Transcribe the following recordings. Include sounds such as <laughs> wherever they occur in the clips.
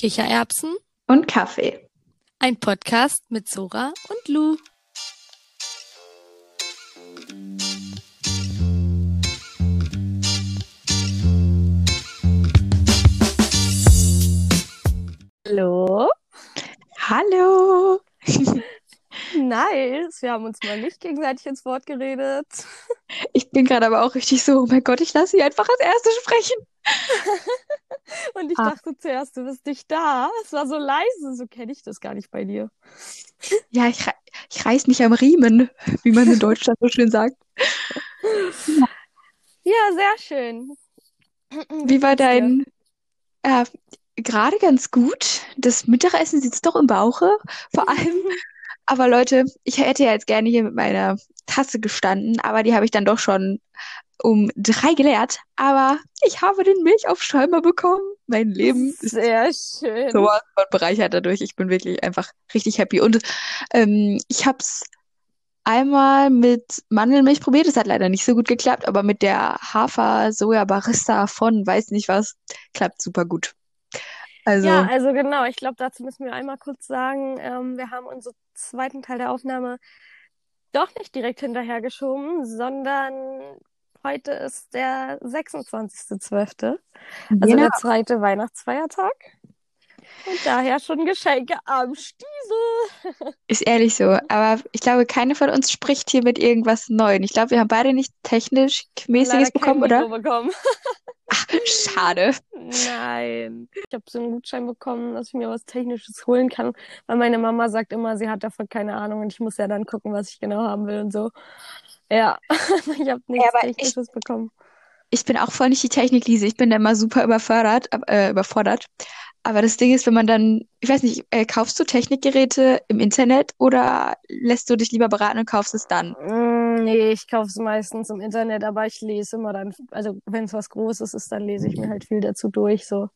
Kichererbsen und Kaffee. Ein Podcast mit Zora und Lou. Hallo. Hallo. <laughs> Nice. Wir haben uns mal nicht gegenseitig ins Wort geredet. Ich bin gerade aber auch richtig so, oh mein Gott, ich lasse sie einfach als Erste sprechen. <laughs> Und ich Ah. dachte zuerst, du bist nicht da. Es war so leise, so kenne ich das gar nicht bei dir. Ja, ich, ich reiß mich am Riemen, wie man in Deutschland so schön sagt. Ja, sehr schön. Wie war geht's dir? dein, äh, gerade ganz gut. Das Mittagessen sitzt doch im Bauche, vor allem. <laughs> Aber Leute, ich hätte ja jetzt gerne hier mit meiner Tasse gestanden, aber die habe ich dann doch schon um drei geleert. Aber ich habe den Milchaufschäumer bekommen. Mein Leben ist Sehr schön. sowas von bereichert dadurch. Ich bin wirklich einfach richtig happy. Und ähm, ich habe es einmal mit Mandelmilch probiert. Das hat leider nicht so gut geklappt, aber mit der Hafer-Soja-Barista von weiß nicht was, klappt super gut. Also, Ja, also genau, ich glaube, dazu müssen wir einmal kurz sagen, ähm, wir haben unseren zweiten Teil der Aufnahme doch nicht direkt hinterhergeschoben, sondern heute ist der 26.12., also genau. der zweite Weihnachtsfeiertag. Und daher schon Geschenke am Stiesel. Ist ehrlich so. Aber ich glaube, keine von uns spricht hier mit irgendwas Neuem. Ich glaube, wir haben beide nicht technisch mäßiges bekommen, oder? Mikro bekommen. Schade. Nein. Ich habe so einen Gutschein bekommen, dass ich mir was Technisches holen kann, weil meine Mama sagt immer, sie hat davon keine Ahnung und ich muss ja dann gucken, was ich genau haben will und so. Ja, <laughs> ich habe nichts ich- Technisches bekommen. Ich bin auch voll nicht die Technik-Lise. Ich bin da immer super überfordert, äh, überfordert. Aber das Ding ist, wenn man dann, ich weiß nicht, äh, kaufst du Technikgeräte im Internet oder lässt du dich lieber beraten und kaufst es dann? Mm, nee, ich kaufe es meistens im Internet, aber ich lese immer dann, also wenn es was Großes ist, dann lese ich mir halt viel dazu durch, so.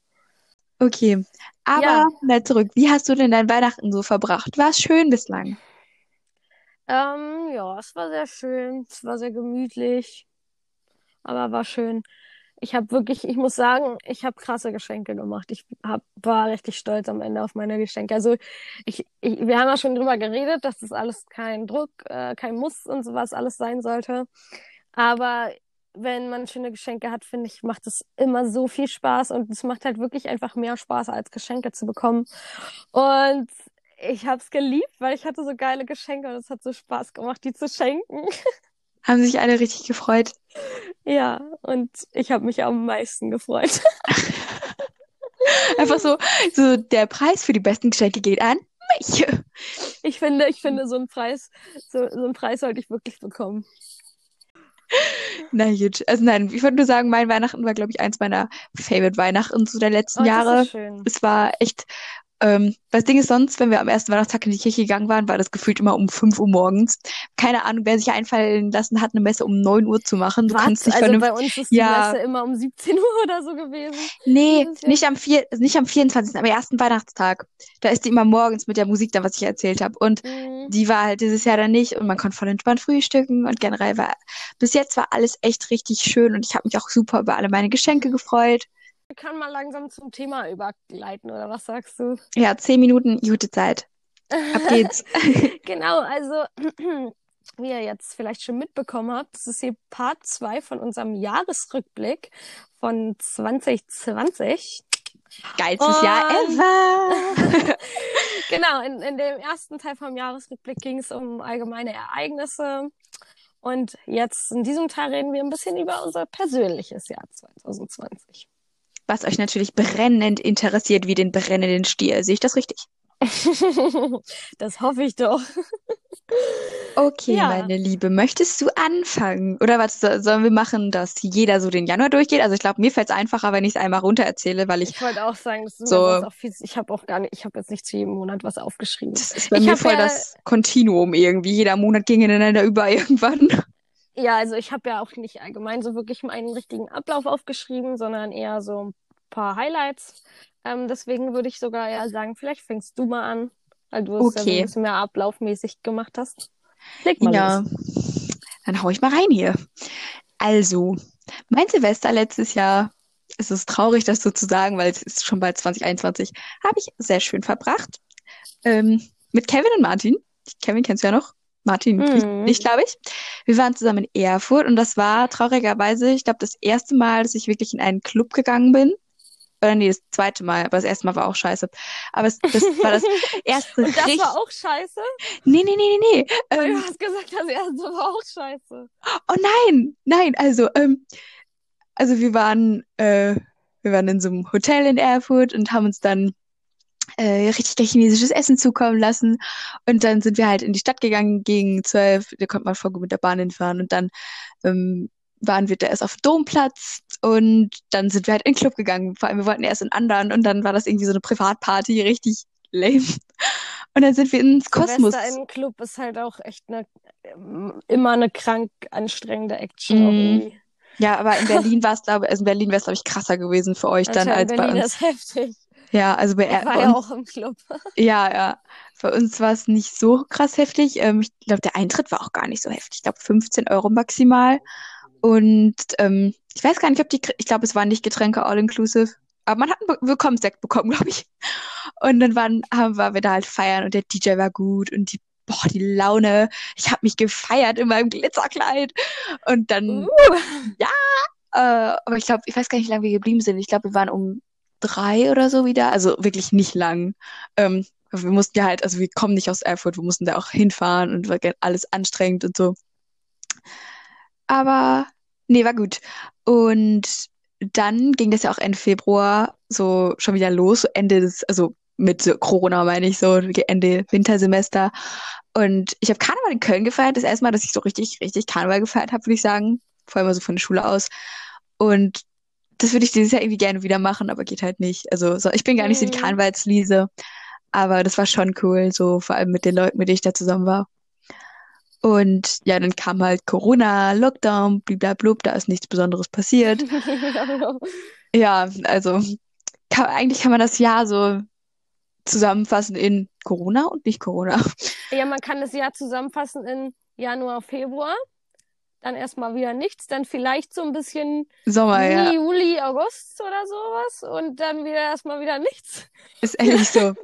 Okay. Aber Ja. mal zurück. Wie hast du denn dein Weihnachten so verbracht? War es schön bislang? Ähm, ja, es war sehr schön, es war sehr gemütlich, aber war schön. Ich habe wirklich, ich muss sagen, ich habe krasse Geschenke gemacht. Ich hab, war richtig stolz am Ende auf meine Geschenke. Also ich, ich, wir haben ja schon drüber geredet, dass das alles kein Druck, äh, kein Muss und sowas alles sein sollte. Aber wenn man schöne Geschenke hat, finde ich, macht es immer so viel Spaß und es macht halt wirklich einfach mehr Spaß, als Geschenke zu bekommen. Und ich habe es geliebt, weil ich hatte so geile Geschenke und es hat so Spaß gemacht, die zu schenken. <laughs> Haben sich alle richtig gefreut? Ja, und ich habe mich am meisten gefreut. Einfach so, so der Preis für die besten Geschenke geht an mich. Ich finde, ich finde, so einen Preis, so, so einen Preis sollte ich wirklich bekommen. Na gut. Also nein, ich würde nur sagen, mein Weihnachten war, glaube ich, eins meiner Favorite Weihnachten so der letzten Oh, Jahre. Es war echt, ähm, das Ding ist sonst, wenn wir am ersten Weihnachtstag in die Kirche gegangen waren, war das gefühlt immer um 5 Uhr morgens. Keine Ahnung, wer sich einfallen lassen hat, eine Messe um 9 Uhr zu machen. Du Was? kannst nicht Also bei uns ist die Ja. Messe immer um 17 <laughs> Uhr oder so gewesen. Nee, nicht am vier, nicht am 24., am ersten Weihnachtstag. Da ist die immer morgens mit der Musik da, was ich erzählt habe. Und Mhm. die war halt dieses Jahr dann nicht und man konnte voll entspannt frühstücken und generell war, bis jetzt war alles echt richtig schön und ich habe mich auch super über alle meine Geschenke gefreut. Können mal langsam zum Thema übergleiten, oder was sagst du? Ja, zehn Minuten, gute Zeit. Ab geht's. <laughs> Genau, also <clears throat> wie ihr jetzt vielleicht schon mitbekommen habt, das ist hier Part 2 von unserem Jahresrückblick von 2020. Geilstes Und- Jahr ever. <laughs> Genau, in, in dem ersten Teil vom Jahresrückblick ging es um allgemeine Ereignisse. Und jetzt in diesem Teil reden wir ein bisschen über unser persönliches Jahr 2020. Was euch natürlich brennend interessiert, wie den brennenden Stier. Sehe ich das richtig? <laughs> Das hoffe ich doch. Okay, Ja. meine Liebe, möchtest du anfangen? Oder was so- sollen wir machen, dass jeder so den Januar durchgeht? Also ich glaube, mir fällt es einfacher, wenn ich es einmal runter erzähle, weil ich, Ich wollte auch sagen, So. auch viel, ich habe auch gar nicht, ich habe jetzt nicht zu jedem Monat was aufgeschrieben. das ist bei Ich mir voll ja- das Kontinuum irgendwie. Jeder Monat ging ineinander über <laughs> irgendwann. Ja, also ich habe ja auch nicht allgemein so wirklich meinen richtigen Ablauf aufgeschrieben, sondern eher so ein paar Highlights. Ähm, deswegen würde ich sogar eher sagen, vielleicht fängst du mal an, weil du es ja Okay. ein bisschen mehr ablaufmäßig gemacht hast. Leg mal Ja, los. dann hau ich mal rein hier. Also, mein Silvester letztes Jahr es ist traurig, das so zu sagen, weil es ist schon bald 2021, habe ich sehr schön verbracht. Ähm, mit Kevin und Martin. Kevin kennst du ja noch. Martin Mhm. nicht, nicht glaube ich. Wir waren zusammen in Erfurt und das war traurigerweise, ich glaube, das erste Mal, dass ich wirklich in einen Club gegangen bin. Oder nee, das zweite Mal, aber das erste Mal war auch scheiße. Aber es, das war das <laughs> erste Und das richtig. war auch scheiße? Nee, nee, nee, nee, nee. Ähm, du hast gesagt, das erste war auch scheiße. Oh nein, nein, also, ähm, also wir waren, äh, wir waren in so einem Hotel in Erfurt und haben uns dann äh, richtig chinesisches Essen zukommen lassen. Und dann sind wir halt in die Stadt gegangen gegen zwölf. Da konnte man voll gut mit der Bahn hinfahren. Und dann ähm, waren wir da erst auf dem Domplatz und dann sind wir halt in den Club gegangen. Vor allem, wir wollten erst in anderen und dann war das irgendwie so eine Privatparty, richtig lame. Und dann sind wir ins Kosmos. Silvester im Club ist halt auch echt eine, immer eine krank anstrengende Action. Mm. irgendwie. Ja, aber in Berlin war es, glaube also in Berlin wäre es, glaube ich, krasser gewesen für euch dann als bei Berlin uns. ist heftig. Ja, also bei, er- war bei ja uns, auch im Club. <laughs> ja, ja. Bei uns war es nicht so krass heftig. Ähm, ich glaube, der Eintritt war auch gar nicht so heftig. Ich glaube, 15 Euro maximal. Und ähm, ich weiß gar nicht, ob die, ich glaube, es waren nicht Getränke all-inclusive. Aber man hat einen Be- Willkommenssekt bekommen, <laughs> glaube ich. Und dann waren, haben wir, wir da halt feiern und der DJ war gut und die, boah, die Laune. Ich habe mich gefeiert in meinem Glitzerkleid. Und dann, Uh. äh, aber ich glaube, ich weiß gar nicht, wie lange wir geblieben sind. Ich glaube, wir waren um drei oder so wieder. Also wirklich nicht lang. Ähm, wir mussten ja halt, also wir kommen nicht aus Erfurt, wir mussten da auch hinfahren und war alles anstrengend und so. Aber nee, war gut. Und dann ging das ja auch Ende Februar so schon wieder los, so Ende des, also mit Corona meine ich so, Ende Wintersemester. Und ich habe Karneval in Köln gefeiert, das erste Mal, dass ich so richtig, richtig Karneval gefeiert habe, würde ich sagen. Vor allem so von der Schule aus. Und das würde ich dieses Jahr irgendwie gerne wieder machen, aber geht halt nicht. Also so, ich bin gar nicht so die Mhm. Karnevalsliese, aber das war schon cool, so vor allem mit den Leuten, mit denen ich da zusammen war. Und ja, dann kam halt Corona, Lockdown, bliblablub, da ist nichts Besonderes passiert. <laughs> Ja, also kann, eigentlich kann man das Jahr so zusammenfassen in Corona und nicht Corona. Ja, man kann das Jahr zusammenfassen in Januar, Februar. Dann erstmal wieder nichts, dann vielleicht so ein bisschen Sommer, Juni, ja, Juli, August oder sowas und dann wieder erstmal wieder nichts. ist ehrlich so. <laughs>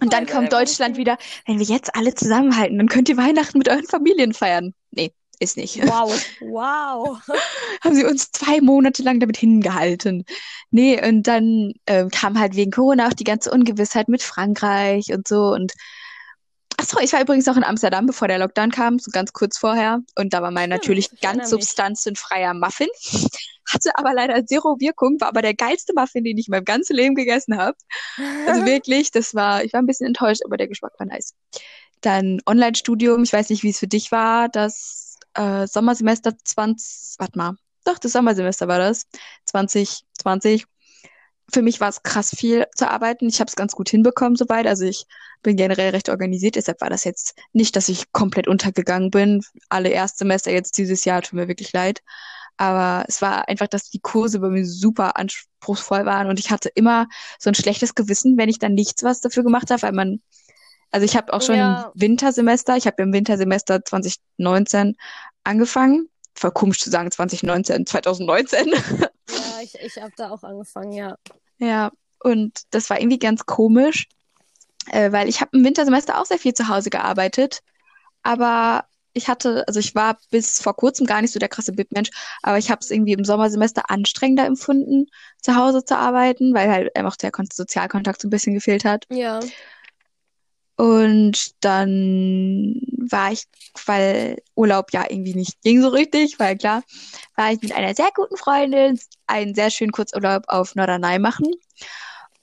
Und dann kommt Deutschland wieder, wenn wir jetzt alle zusammenhalten, dann könnt ihr Weihnachten mit euren Familien feiern. Nee, ist nicht. Wow, <laughs> wow. haben sie uns zwei Monate lang damit hingehalten. Nee, und dann ähm, kam halt wegen Corona auch die ganze Ungewissheit mit Frankreich und so. Und ach so, ich war übrigens auch in Amsterdam, bevor der Lockdown kam, so ganz kurz vorher. Und da war mein Stimmt, natürlich ich ganz substanzenfreier Muffin. <laughs> Hatte aber leider zero Wirkung, war aber der geilste Muffin, den ich in meinem ganzen Leben gegessen habe. Also <laughs> wirklich, das war, ich war ein bisschen enttäuscht, aber der Geschmack war nice. Dann Online-Studium, ich weiß nicht, wie es für dich war, das äh, Sommersemester 20, warte mal, doch, das Sommersemester war das, 2020. Für mich war es krass viel zu arbeiten. Ich habe es ganz gut hinbekommen soweit. Also ich bin generell recht organisiert. Deshalb war das jetzt nicht, dass ich komplett untergegangen bin. Alle Erstsemester jetzt dieses Jahr tut mir wirklich leid. Aber es war einfach, dass die Kurse bei mir super anspruchsvoll waren und ich hatte immer so ein schlechtes Gewissen, wenn ich dann nichts was dafür gemacht habe, weil man, also ich habe auch schon Ja. im Wintersemester, ich habe im Wintersemester 2019 angefangen. Voll komisch zu sagen, 2019, 2019. <laughs> Ich, ich habe da auch angefangen, ja. Ja, und das war irgendwie ganz komisch, äh, weil ich habe im Wintersemester auch sehr viel zu Hause gearbeitet, aber ich hatte, also ich war bis vor kurzem gar nicht so der krasse BIP-Mensch, aber ich habe es irgendwie im Sommersemester anstrengender empfunden, zu Hause zu arbeiten, weil halt einfach der Kon Sozialkontakt so ein bisschen gefehlt hat. Ja. Und dann war ich, weil Urlaub ja irgendwie nicht ging so richtig, weil klar, war ich mit einer sehr guten Freundin einen sehr schönen Kurzurlaub auf Norderney machen.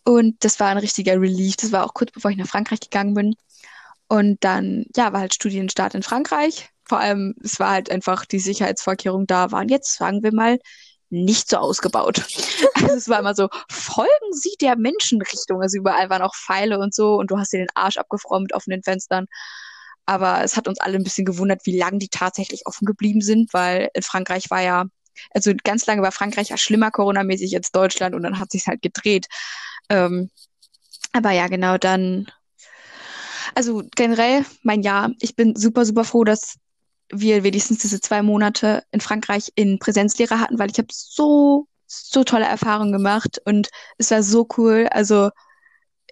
Und das war ein richtiger Relief. Das war auch kurz bevor ich nach Frankreich gegangen bin. Und dann, ja, war halt Studienstart in Frankreich. Vor allem, es war halt einfach die Sicherheitsvorkehrungen da waren jetzt, sagen wir mal, nicht so ausgebaut. <laughs> Also es war immer so, folgen Sie der Menschenrichtung. Also überall waren auch Pfeile und so und du hast dir den Arsch abgefroren mit offenen Fenstern. Aber es hat uns alle ein bisschen gewundert, wie lange die tatsächlich offen geblieben sind, weil in Frankreich war ja, also ganz lange war Frankreich ja schlimmer coronamäßig als Deutschland und dann hat sich's halt gedreht. Ähm, aber ja, genau, dann, also generell mein Jahr, ich bin super, super froh, dass wir wenigstens diese zwei Monate in Frankreich in Präsenzlehre hatten, weil ich habe so, so tolle Erfahrungen gemacht und es war so cool. Also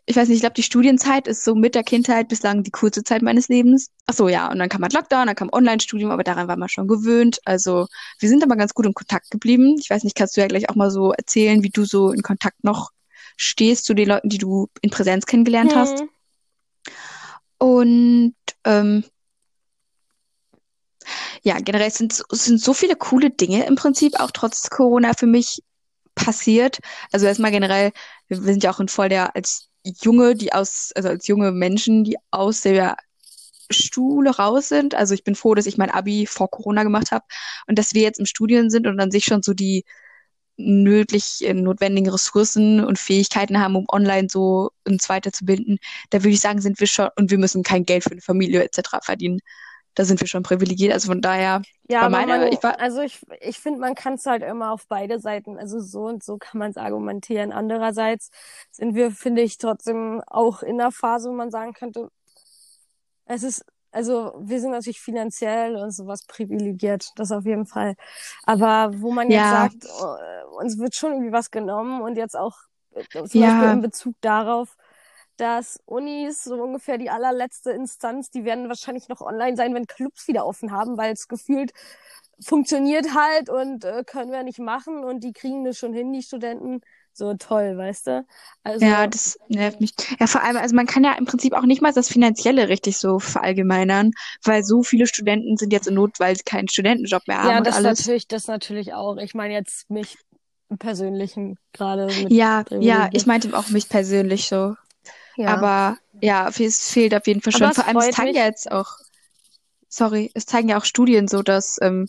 ich weiß nicht, ich glaube, die Studienzeit ist so mit der Kindheit bislang die kurze Zeit meines Lebens. Ach so, ja, und dann kam halt Lockdown, dann kam Online-Studium, aber daran war man schon gewöhnt. Also wir sind aber ganz gut in Kontakt geblieben. Ich weiß nicht, kannst du ja gleich auch mal so erzählen, wie du so in Kontakt noch stehst zu den Leuten, die du in Präsenz kennengelernt Hm. hast. Und ähm, ja, generell sind, sind so viele coole Dinge im Prinzip auch trotz Corona für mich passiert. Also erstmal generell, wir sind ja auch in voll der, als Junge, die aus, also als junge Menschen, die aus der Schule raus sind. Also ich bin froh, dass ich mein Abi vor Corona gemacht habe und dass wir jetzt im Studium sind und dann sich schon so die nötig äh, notwendigen Ressourcen und Fähigkeiten haben, um online so uns weiterzubilden. Da würde ich sagen, sind wir schon, und wir müssen kein Geld für eine Familie etc. verdienen. Da sind wir schon privilegiert. Also von daher, Ja, war aber meine, man, ich war, also ich, ich finde, man kann es halt immer auf beide Seiten, also so und so kann man es argumentieren. Andererseits sind wir, finde ich, trotzdem auch in der Phase, wo man sagen könnte, es ist, also wir sind natürlich finanziell und sowas privilegiert, das auf jeden Fall. Aber wo man jetzt ja, sagt, äh, uns wird schon irgendwie was genommen und jetzt auch äh, zum Beispiel ja, in Bezug darauf, dass Unis so ungefähr die allerletzte Instanz, die werden wahrscheinlich noch online sein, wenn Clubs wieder offen haben, weil es gefühlt funktioniert halt und äh, können wir nicht machen und die kriegen das schon hin, die Studenten. So toll, weißt du? ja, Also, das nervt mich. Ja, vor allem, also man kann ja im Prinzip auch nicht mal das Finanzielle richtig so verallgemeinern, weil so viele Studenten sind jetzt in Not, weil sie keinen Studentenjob mehr haben ja, das natürlich, das natürlich auch. Ich meine jetzt mich im Persönlichen gerade Ja, ja, ich meinte auch mich persönlich so. Ja. Aber ja, es fehlt auf jeden Fall schon. Vor allem, es zeigen mich. ja jetzt auch, sorry, es zeigen ja auch Studien so, dass ähm,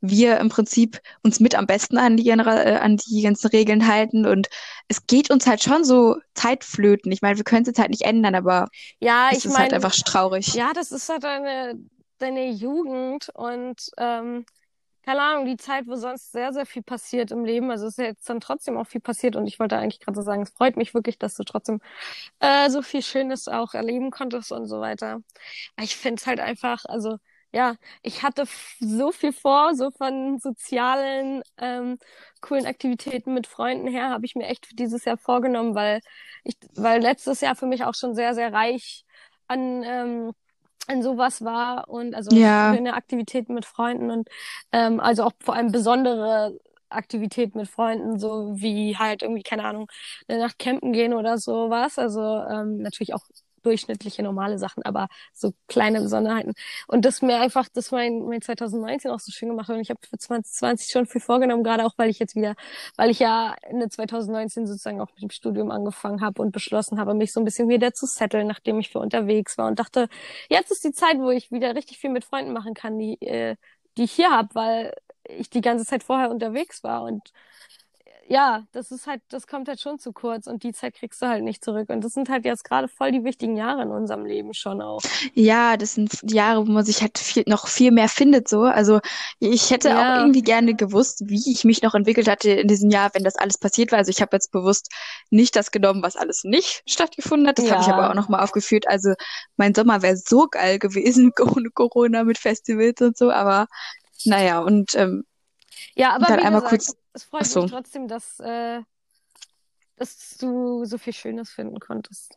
wir im Prinzip uns mit am besten an die, äh, an die ganzen Regeln halten und es geht uns halt schon so Zeitflöten. Ich meine, wir können es jetzt halt nicht ändern, aber Ja, es ich ist halt meine, einfach traurig. ja, das ist halt deine, deine Jugend und ähm, keine Ahnung, die Zeit, wo sonst sehr, sehr viel passiert im Leben. Also ist ja jetzt dann trotzdem auch viel passiert und ich wollte eigentlich gerade so sagen, es freut mich wirklich, dass du trotzdem äh, so viel Schönes auch erleben konntest und so weiter. Ich finde es halt einfach, also ja, ich hatte so viel vor, so von sozialen, ähm, coolen Aktivitäten mit Freunden her, habe ich mir echt für dieses Jahr vorgenommen, weil ich, weil letztes Jahr für mich auch schon sehr, sehr reich an ähm, an sowas war und also Ja, schöne Aktivitäten mit Freunden und ähm, also auch vor allem besondere Aktivitäten mit Freunden, so wie halt irgendwie, keine Ahnung, eine Nacht campen gehen oder sowas. Also ähm, natürlich auch durchschnittliche normale Sachen, aber so kleine Besonderheiten. Und das mir einfach, das mein, mein 2019 auch so schön gemacht hat. Und ich habe für 2020 schon viel vorgenommen, gerade auch, weil ich jetzt wieder, weil ich ja Ende 2019 sozusagen auch mit dem Studium angefangen habe und beschlossen habe, mich so ein bisschen wieder zu setteln, nachdem ich für unterwegs war und dachte, jetzt ist die Zeit, wo ich wieder richtig viel mit Freunden machen kann, die, äh, die ich hier habe, weil ich die ganze Zeit vorher unterwegs war und ja, das ist halt, das kommt halt schon zu kurz und die Zeit kriegst du halt nicht zurück. Und das sind halt jetzt gerade voll die wichtigen Jahre in unserem Leben schon auch. ja, das sind die Jahre, wo man sich halt viel, noch viel mehr findet, so. Also ich hätte auch Ja, irgendwie gerne gewusst, wie ich mich noch entwickelt hatte in diesem Jahr, wenn das alles passiert war. Also ich habe jetzt bewusst nicht das genommen, was alles nicht <laughs> stattgefunden hat. Das habe ich aber auch ja, nochmal aufgeführt. Also mein Sommer wäre so geil gewesen <laughs> ohne Corona mit Festivals und so. Aber naja, und ähm, ja, aber wie gesagt, kurz, es freut mich so. trotzdem, dass, äh, dass du so viel Schönes finden konntest.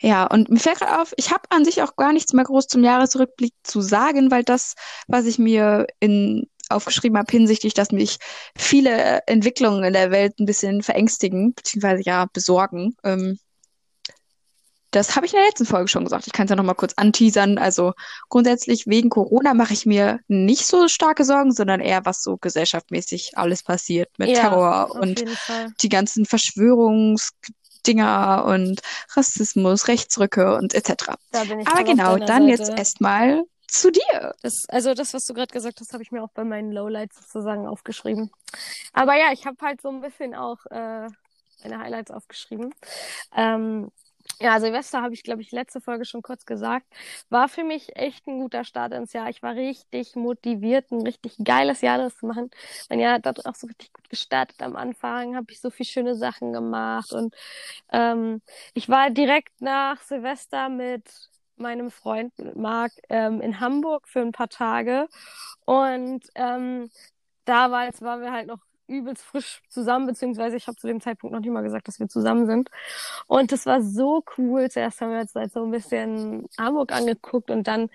Ja, und mir fällt gerade auf, ich habe an sich auch gar nichts mehr groß zum Jahresrückblick zu sagen, weil das, was ich mir in aufgeschrieben habe hinsichtlich, dass mich viele Entwicklungen in der Welt ein bisschen verängstigen, beziehungsweise ja besorgen. Ähm, das habe ich in der letzten Folge schon gesagt. Ich kann es ja noch mal kurz anteasern. Also grundsätzlich wegen Corona mache ich mir nicht so starke Sorgen, sondern eher, was so gesellschaftmäßig alles passiert mit Ja, Terror und die ganzen Verschwörungsdinger und Rassismus, Rechtsrücke und etc. Aber genau, dann jetzt Seite. erstmal zu dir. Das, also das, was du gerade gesagt hast, habe ich mir auch bei meinen Lowlights sozusagen aufgeschrieben. Aber ja, ich habe halt so ein bisschen auch äh, meine Highlights aufgeschrieben. Ähm, ja, Silvester habe ich, glaube ich, letzte Folge schon kurz gesagt. War für mich echt ein guter Start ins Jahr. Ich war richtig motiviert, ein richtig geiles Jahr das zu machen. Mein Jahr hat dort auch so richtig gut gestartet. Am Anfang habe ich so viel schöne Sachen gemacht und ähm, ich war direkt nach Silvester mit meinem Freund Marc ähm, in Hamburg für ein paar Tage und ähm, damals waren wir halt noch übelst frisch zusammen, beziehungsweise ich habe zu dem Zeitpunkt noch nicht mal gesagt, dass wir zusammen sind. Und das war so cool. Zuerst haben wir jetzt halt so ein bisschen Hamburg angeguckt und dann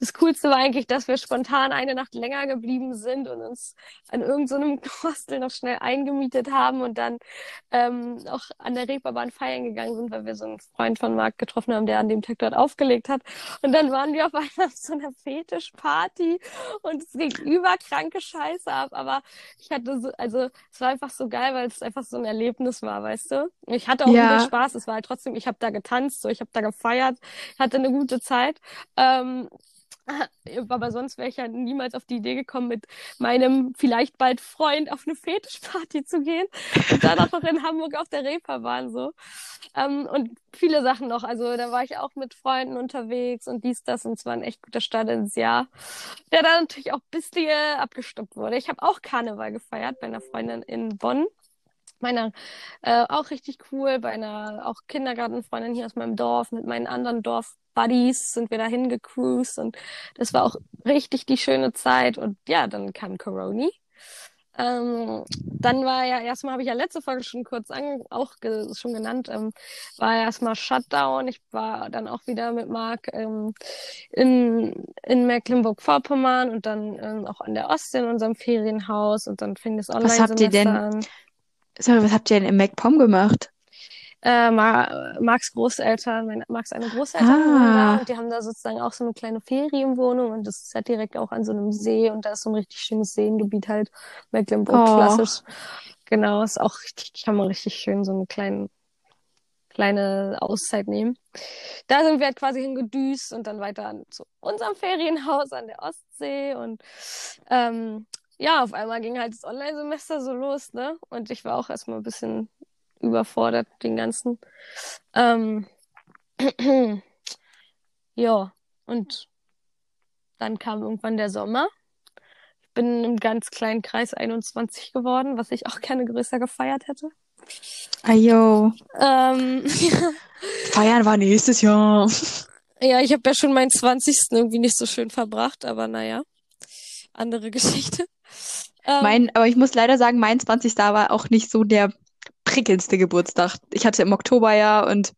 das Coolste war eigentlich, dass wir spontan eine Nacht länger geblieben sind und uns an irgendeinem so <laughs> Hostel noch schnell eingemietet haben und dann ähm, auch an der Reeperbahn feiern gegangen sind, weil wir so einen Freund von Marc getroffen haben, der an dem Tag dort aufgelegt hat. Und dann waren wir auf <laughs> einmal auf so einer Fetischparty und es ging überkranke Scheiße ab. Aber ich hatte so, also es war einfach so geil, weil es einfach so ein Erlebnis war, weißt du? Ich hatte auch ja. Spaß. Es war halt trotzdem, ich habe da getanzt, so ich habe da gefeiert, hatte eine gute Zeit. Ähm, <laughs> aber sonst wäre ich ja niemals auf die Idee gekommen, mit meinem vielleicht bald Freund auf eine Fetischparty zu gehen und dann auch noch in Hamburg auf der Reeperbahn so. Ähm, und viele Sachen noch. Also da war ich auch mit Freunden unterwegs und dies, das und es war ein echt guter Start ins Jahr, der dann natürlich auch ein bisschen abgestoppt wurde. Ich habe auch Karneval gefeiert bei einer Freundin in Bonn meiner äh, auch richtig cool, bei einer auch Kindergartenfreundin hier aus meinem Dorf, mit meinen anderen Dorf-Buddies sind wir dahin gecruised und das war auch richtig die schöne Zeit. Und ja, dann kam Coroni. Ähm, dann war ja erstmal, habe ich ja letzte Folge schon kurz an, auch ge schon genannt, ähm, war ja erstmal Shutdown. Ich war dann auch wieder mit Marc ähm, in, in Mecklenburg-Vorpommern und dann ähm, auch an der Ostsee in unserem Ferienhaus und dann fing das Online-Semester an. Sorry, was habt ihr denn im MacPom gemacht? Äh, Marks Großeltern, mein, Marks eine Großeltern ah. da und die haben da sozusagen auch so eine kleine Ferienwohnung und das ist halt direkt auch an so einem See und da ist so ein richtig schönes Seengebiet halt, Mecklenburg oh. klassisch. Genau, ist auch richtig, kann man richtig schön so eine kleine, kleine Auszeit nehmen. Da sind wir halt quasi hingedüst und dann weiter zu unserem Ferienhaus an der Ostsee und ähm, ja, auf einmal ging halt das Online-Semester so los, ne? Und ich war auch erstmal ein bisschen überfordert, den ganzen. Ähm, <clears throat> ja, und dann kam irgendwann der Sommer. Ich bin im ganz kleinen Kreis 21 geworden, was ich auch gerne größer gefeiert hätte. Ayo. Ähm, <laughs> Feiern war nächstes Jahr. Ja, ich habe ja schon meinen 20. irgendwie nicht so schön verbracht, aber naja, andere <laughs> Geschichte. Ähm, mein, aber ich muss leider sagen, mein 20. war auch nicht so der prickelndste Geburtstag. Ich hatte im Oktober ja und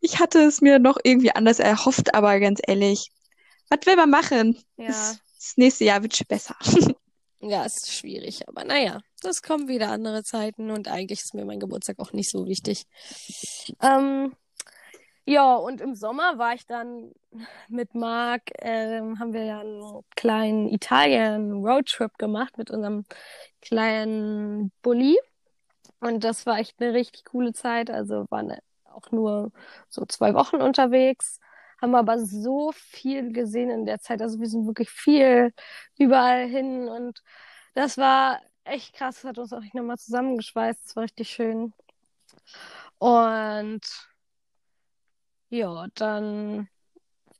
ich hatte es mir noch irgendwie anders erhofft, aber ganz ehrlich, was will man machen? Ja. Das, das nächste Jahr wird schon besser. <laughs> Ja, es ist schwierig, aber naja, das kommen wieder andere Zeiten und eigentlich ist mir mein Geburtstag auch nicht so wichtig. Ähm, ja, und im Sommer war ich dann mit Marc, ähm, haben wir ja einen kleinen Italien-Roadtrip gemacht mit unserem kleinen Bulli. Und das war echt eine richtig coole Zeit. Also waren auch nur so zwei Wochen unterwegs, haben aber so viel gesehen in der Zeit. Also wir sind wirklich viel überall hin und das war echt krass. Das hat uns auch nochmal zusammengeschweißt. Das war richtig schön. Und ja, dann,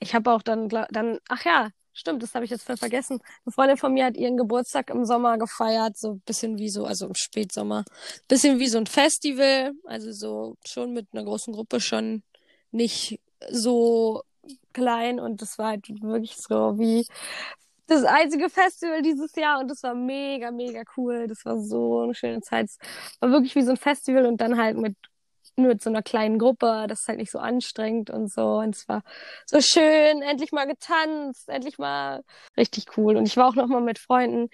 ich habe auch dann, dann, ach ja, stimmt, das habe ich jetzt voll vergessen. Eine Freundin von mir hat ihren Geburtstag im Sommer gefeiert, so ein bisschen wie so, also im Spätsommer, bisschen wie so ein Festival, also so schon mit einer großen Gruppe, schon nicht so klein und das war halt wirklich so wie das einzige Festival dieses Jahr und das war mega, mega cool. Das war so eine schöne Zeit. Es war wirklich wie so ein Festival und dann halt mit mit so einer kleinen Gruppe, das ist halt nicht so anstrengend und so. Und es war so schön, endlich mal getanzt, endlich mal richtig cool. Und ich war auch noch mal mit Freunden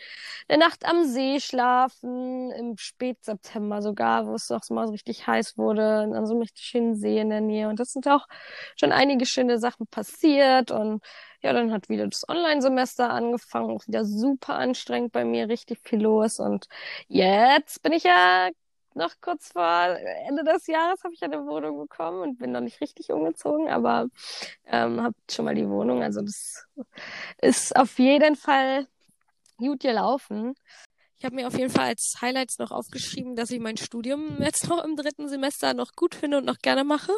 eine Nacht am See schlafen, im Spätseptember sogar, wo es doch mal so richtig heiß wurde, an so einem richtig schönen See in der Nähe. Und das sind auch schon einige schöne Sachen passiert. Und ja, dann hat wieder das Online-Semester angefangen, auch wieder super anstrengend bei mir, richtig viel los. Und jetzt bin ich ja noch kurz vor Ende des Jahres habe ich eine Wohnung bekommen und bin noch nicht richtig umgezogen, aber ähm, habe schon mal die Wohnung. Also das ist auf jeden Fall gut gelaufen. Ich habe mir auf jeden Fall als Highlights noch aufgeschrieben, dass ich mein Studium <laughs> jetzt noch im dritten Semester noch gut finde und noch gerne mache.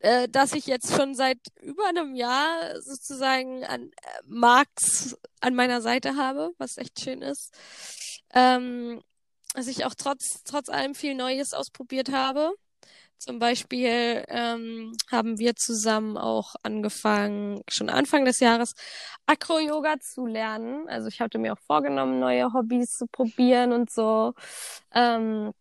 Äh, dass ich jetzt schon seit über einem Jahr sozusagen an äh, Marx an meiner Seite habe, was echt schön ist. Ähm, dass ich auch trotz, trotz allem viel Neues ausprobiert habe. Zum Beispiel ähm, haben wir zusammen auch angefangen, schon Anfang des Jahres Acro-Yoga zu lernen. Also ich hatte mir auch vorgenommen, neue Hobbys zu probieren und so. Ähm,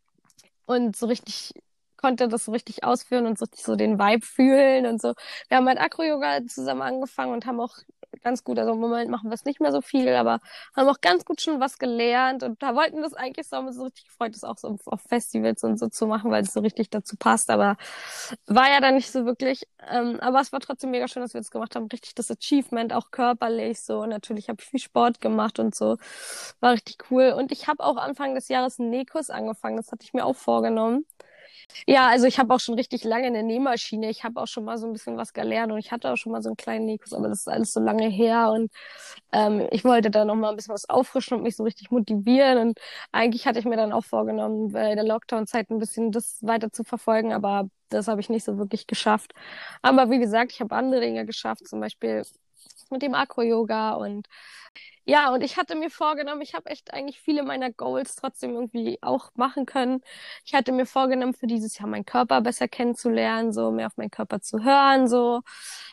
und so richtig konnte das so richtig ausführen und so, so den Vibe fühlen und so. Wir haben halt Acro-Yoga zusammen angefangen und haben auch ganz gut, also im Moment machen wir es nicht mehr so viel, aber haben auch ganz gut schon was gelernt. Und da wollten wir das eigentlich so, haben uns so richtig gefreut, das auch so auf Festivals und so zu machen, weil es so richtig dazu passt, aber war ja dann nicht so wirklich, ähm, aber es war trotzdem mega schön, dass wir das gemacht haben, richtig das Achievement, auch körperlich so, und natürlich habe ich viel Sport gemacht und so, war richtig cool. Und ich habe auch Anfang des Jahres einen Nähkurs angefangen, das hatte ich mir auch vorgenommen. Ja, also ich habe auch schon richtig lange eine Nähmaschine. Ich habe auch schon mal so ein bisschen was gelernt und ich hatte auch schon mal so einen kleinen Nähkurs, aber das ist alles so lange her und ähm, ich wollte da noch mal ein bisschen was auffrischen und mich so richtig motivieren und eigentlich hatte ich mir dann auch vorgenommen, bei der Lockdown-Zeit ein bisschen das weiter zu verfolgen, aber das habe ich nicht so wirklich geschafft. Aber wie gesagt, ich habe andere Dinge geschafft, zum Beispiel mit dem Acro-Yoga und ja, und ich hatte mir vorgenommen, ich habe echt eigentlich viele meiner Goals trotzdem irgendwie auch machen können. Ich hatte mir vorgenommen, für dieses Jahr meinen Körper besser kennenzulernen, so mehr auf meinen Körper zu hören, so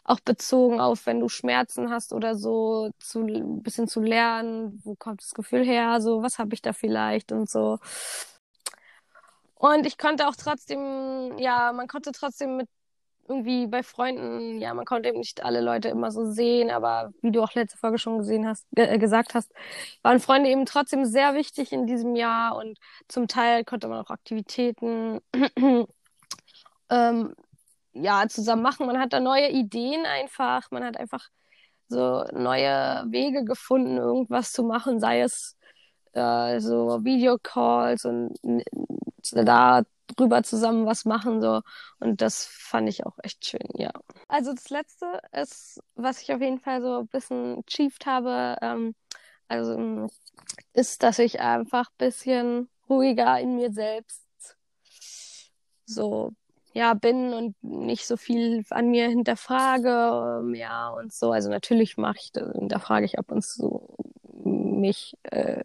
auch bezogen auf, wenn du Schmerzen hast oder so, zu ein bisschen zu lernen, wo kommt das Gefühl her, so was habe ich da vielleicht und so. Und ich konnte auch trotzdem, ja, man konnte trotzdem mit irgendwie bei Freunden, ja, man konnte eben nicht alle Leute immer so sehen, aber wie du auch letzte Folge schon gesehen hast, äh, gesagt hast, waren Freunde eben trotzdem sehr wichtig in diesem Jahr und zum Teil konnte man auch Aktivitäten <clears throat> ähm, ja zusammen machen. Man hat da neue Ideen einfach, man hat einfach so neue Wege gefunden, irgendwas zu machen, sei es äh, so Videocalls und da drüber zusammen was machen so und das fand ich auch echt schön, ja. Also das letzte ist, was ich auf jeden Fall so ein bisschen achieved habe, ähm, also ist, dass ich einfach ein bisschen ruhiger in mir selbst so ja bin und nicht so viel an mir hinterfrage, ähm, ja und so. Also natürlich mache ich, da frage ich ab und zu mich, äh,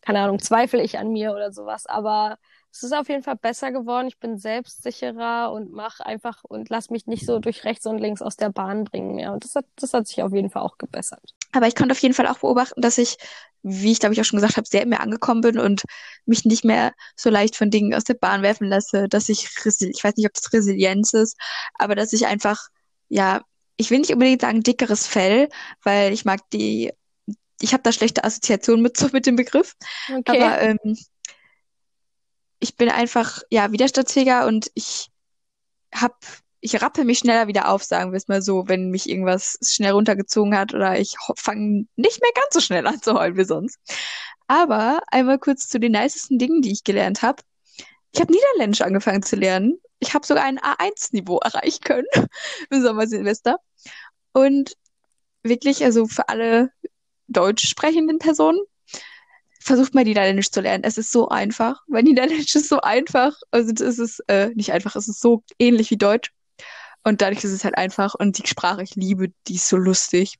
keine Ahnung, zweifle ich an mir oder sowas, aber es ist auf jeden Fall besser geworden. Ich bin selbstsicherer und mache einfach und lass mich nicht so durch rechts und links aus der Bahn bringen mehr. Und das hat, das hat sich auf jeden Fall auch gebessert. Aber ich konnte auf jeden Fall auch beobachten, dass ich, wie ich glaube ich auch schon gesagt habe, sehr in mir angekommen bin und mich nicht mehr so leicht von Dingen aus der Bahn werfen lasse, dass ich, ich weiß nicht, ob das Resilienz ist, aber dass ich einfach, ja, ich will nicht unbedingt sagen dickeres Fell, weil ich mag die, ich habe da schlechte Assoziationen mit, so <laughs> mit dem Begriff. Okay. Aber ähm, ich bin einfach, ja, widerstandsfähiger und ich hab, ich rappel mich schneller wieder auf, sagen wir es mal so, wenn mich irgendwas schnell runtergezogen hat oder ich fange nicht mehr ganz so schnell an zu heulen wie sonst. Aber einmal kurz zu den nicesten Dingen, die ich gelernt habe. Ich habe Niederländisch angefangen zu lernen. Ich habe sogar ein A1-Niveau <laughs> erreichen können im Sommersilvester. Und wirklich, also für alle deutsch sprechenden Personen, versucht mal Niederländisch zu lernen. Es ist so einfach. Weil Niederländisch ist so einfach. Also es ist äh, nicht einfach, es ist so ähnlich wie Deutsch. Und dadurch ist es halt einfach. Und die Sprache, ich liebe, die ist so lustig.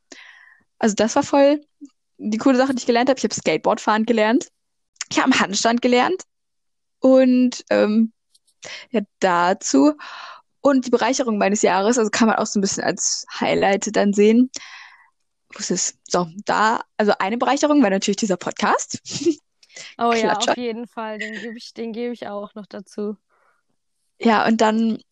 Also das war voll die coole Sache, die ich gelernt habe. Ich habe Skateboardfahren gelernt. Ich habe Handstand gelernt. Und ähm, ja, dazu. Und die Bereicherung meines Jahres, also kann man auch so ein bisschen als Highlight dann sehen, was ist so da also eine Bereicherung war natürlich dieser Podcast. Oh ja, auf jeden Fall, den gebe ich, den gebe ich auch noch dazu. Ja, und dann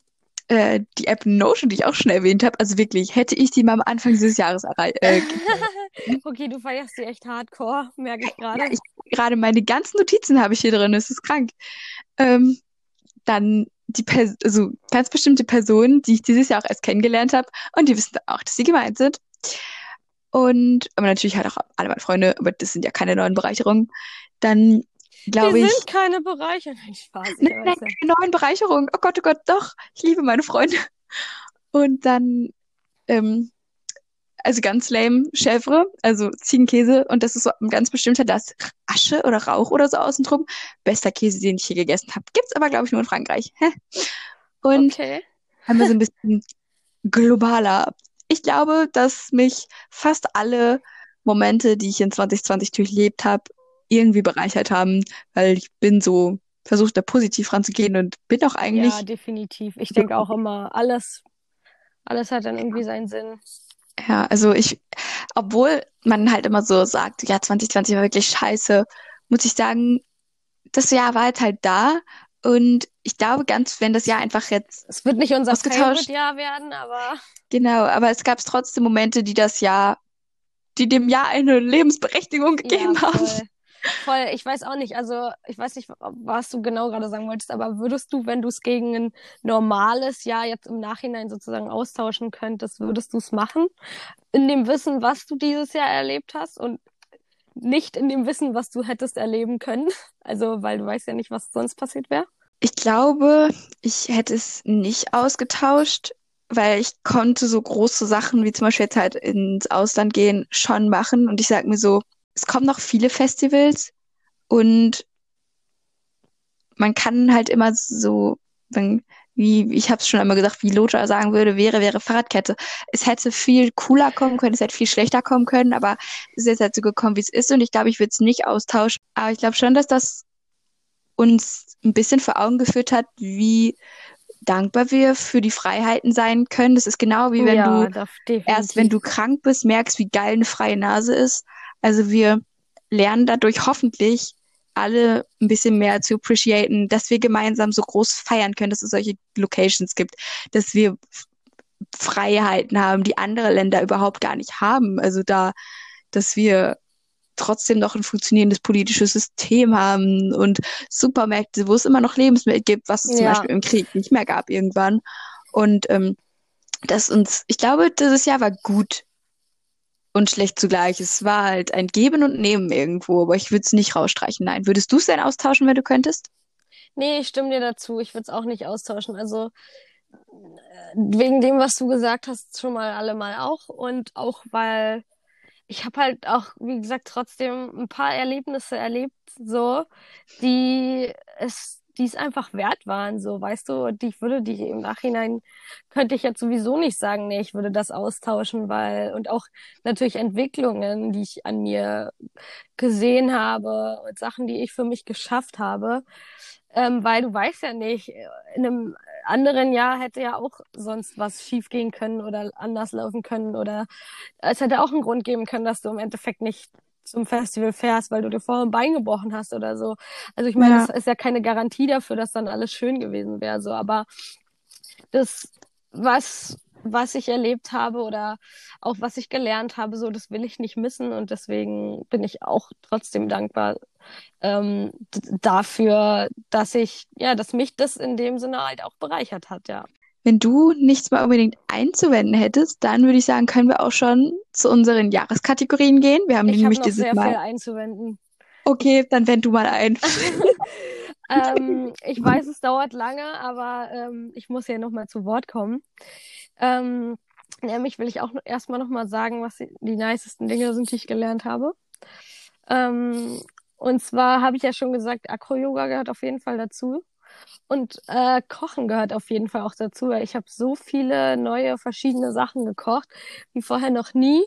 äh, die App Notion, die ich auch schon erwähnt habe. Also wirklich, hätte ich die mal am Anfang dieses Jahres erreicht. Äh, <laughs> okay, du feierst sie echt hardcore, merke ich gerade. Ja, gerade meine ganzen Notizen habe ich hier drin, es ist krank. Ähm, dann die Pers also ganz bestimmte Personen, die ich dieses Jahr auch erst kennengelernt habe und die wissen auch, dass sie gemeint sind. Und aber natürlich halt auch alle meine Freunde, aber das sind ja keine neuen Bereicherungen. Dann glaube ich. Wir sind keine Bereicherungen. <laughs> Spaß. Nein, nein, keine neuen Bereicherungen. Oh Gott, oh Gott, doch. Ich liebe meine Freunde. Und dann, ähm, also ganz lame, Chèvre, also Ziegenkäse. Und das ist so ein ganz bestimmter, das Asche oder Rauch oder so außen drum. Bester Käse, den ich hier gegessen habe. Gibt's aber, glaube ich, nur in Frankreich. Und okay. haben wir so ein bisschen globaler ich glaube, dass mich fast alle Momente, die ich in 2020 durchlebt habe, irgendwie bereichert haben, weil ich bin so versuche da positiv ranzugehen und bin auch eigentlich. Ja, definitiv. Ich denke auch immer, alles, alles hat dann irgendwie seinen Sinn. Ja, also ich, obwohl man halt immer so sagt, ja, 2020 war wirklich scheiße, muss ich sagen, das Jahr war jetzt halt da und ich glaube ganz, wenn das Jahr einfach jetzt Es wird nicht unser ausgetauscht. Favorite-Jahr werden, aber Genau, aber es gab trotzdem Momente, die das Jahr, die dem Jahr eine Lebensberechtigung ja, gegeben haben. voll. Voll, ich weiß auch nicht, also ich weiß nicht, was du genau gerade sagen wolltest, aber würdest du, wenn du es gegen ein normales Jahr jetzt im Nachhinein sozusagen austauschen könntest, würdest du es machen? In dem Wissen, was du dieses Jahr erlebt hast und nicht in dem Wissen, was du hättest erleben können? Also, weil du weißt ja nicht, was sonst passiert wäre. Ich glaube, ich hätte es nicht ausgetauscht, weil ich konnte so große Sachen wie zum Beispiel jetzt halt ins Ausland gehen schon machen. Und ich sag mir so, es kommen noch viele Festivals und man kann halt immer so, dann, wie ich habe es schon einmal gesagt, wie Lothar sagen würde, wäre, wäre Fahrradkette. Es hätte viel cooler kommen können, es hätte viel schlechter kommen können, aber es ist jetzt halt so gekommen, wie es ist und ich glaube, ich würde es nicht austauschen. Aber ich glaube schon, dass das uns ein bisschen vor Augen geführt hat, wie dankbar wir für die Freiheiten sein können. Das ist genau wie wenn Ja, du erst, wenn du krank bist, merkst, wie geil eine freie Nase ist. Also wir lernen dadurch hoffentlich alle ein bisschen mehr zu appreciaten, dass wir gemeinsam so groß feiern können, dass es solche Locations gibt, dass wir Freiheiten haben, die andere Länder überhaupt gar nicht haben. Also da, dass wir trotzdem noch ein funktionierendes politisches System haben und Supermärkte, wo es immer noch Lebensmittel gibt, was es zum Ja, Beispiel im Krieg nicht mehr gab irgendwann. Und ähm, dass uns, ich glaube, dieses Jahr war gut und schlecht zugleich. Es war halt ein Geben und Nehmen irgendwo, aber ich würde es nicht rausstreichen. Nein. Würdest du es denn austauschen, wenn du könntest? nee, ich stimme dir dazu. Ich würde es auch nicht austauschen. Also wegen dem, was du gesagt hast, schon mal alle mal auch und auch weil ich habe halt auch, wie gesagt, trotzdem ein paar Erlebnisse erlebt, so, die es, die es einfach wert waren, so, weißt du, und ich würde die im Nachhinein könnte ich jetzt sowieso nicht sagen, nee, ich würde das austauschen, weil, und auch natürlich Entwicklungen, die ich an mir gesehen habe und Sachen, die ich für mich geschafft habe, ähm, weil du weißt ja nicht, in einem anderen Jahr hätte ja auch sonst was schief gehen können oder anders laufen können oder es hätte auch einen Grund geben können, dass du im Endeffekt nicht zum Festival fährst, weil du dir vorher ein Bein gebrochen hast oder so. Also ich meine, Ja. das ist ja keine Garantie dafür, dass dann alles schön gewesen wäre, so. Aber das, was, was ich erlebt habe oder auch was ich gelernt habe, so, das will ich nicht missen und deswegen bin ich auch trotzdem dankbar, ähm, dafür, dass ich, ja, dass mich das in dem Sinne halt auch bereichert hat, ja. Wenn du nichts mehr unbedingt einzuwenden hättest, dann würde ich sagen, können wir auch schon zu unseren Jahreskategorien gehen. Wir haben Ich habe nämlich noch dieses sehr Mal. viel einzuwenden. Okay, dann wend du mal ein. <laughs> <laughs> Ähm, ich weiß, es dauert lange, aber ähm, ich muss ja nochmal zu Wort kommen. Ähm, nämlich will ich auch erstmal nochmal sagen, was die, nicesten Dinge sind, die ich gelernt habe. Ähm, und zwar habe ich ja schon gesagt, Acro-Yoga gehört auf jeden Fall dazu. Und äh, Kochen gehört auf jeden Fall auch dazu, weil ich habe so viele neue, verschiedene Sachen gekocht, wie vorher noch nie.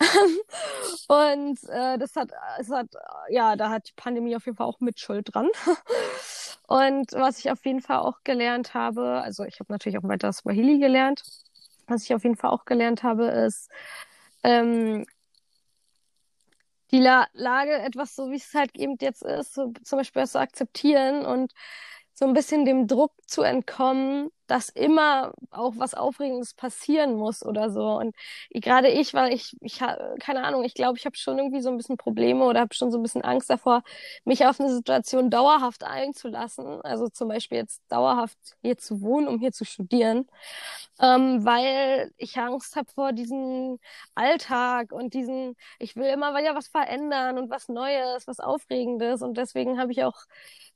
<laughs> Und äh, das hat, es hat, ja, da hat die Pandemie auf jeden Fall auch mit Schuld dran. <laughs> Und was ich auf jeden Fall auch gelernt habe, also ich habe natürlich auch weiter Swahili gelernt. Was ich auf jeden Fall auch gelernt habe, ist ähm, die La Lage etwas so, wie es halt eben jetzt ist, so zum Beispiel das zu akzeptieren und so ein bisschen dem Druck zu entkommen, dass immer auch was Aufregendes passieren muss oder so. Und gerade ich, weil ich, ich keine Ahnung, ich glaube, ich habe schon irgendwie so ein bisschen Probleme oder habe schon so ein bisschen Angst davor, mich auf eine Situation dauerhaft einzulassen. Also zum Beispiel jetzt dauerhaft hier zu wohnen, um hier zu studieren, ähm, weil ich Angst habe vor diesem Alltag und diesen, ich will immer wieder was verändern und was Neues, was Aufregendes. Und deswegen habe ich auch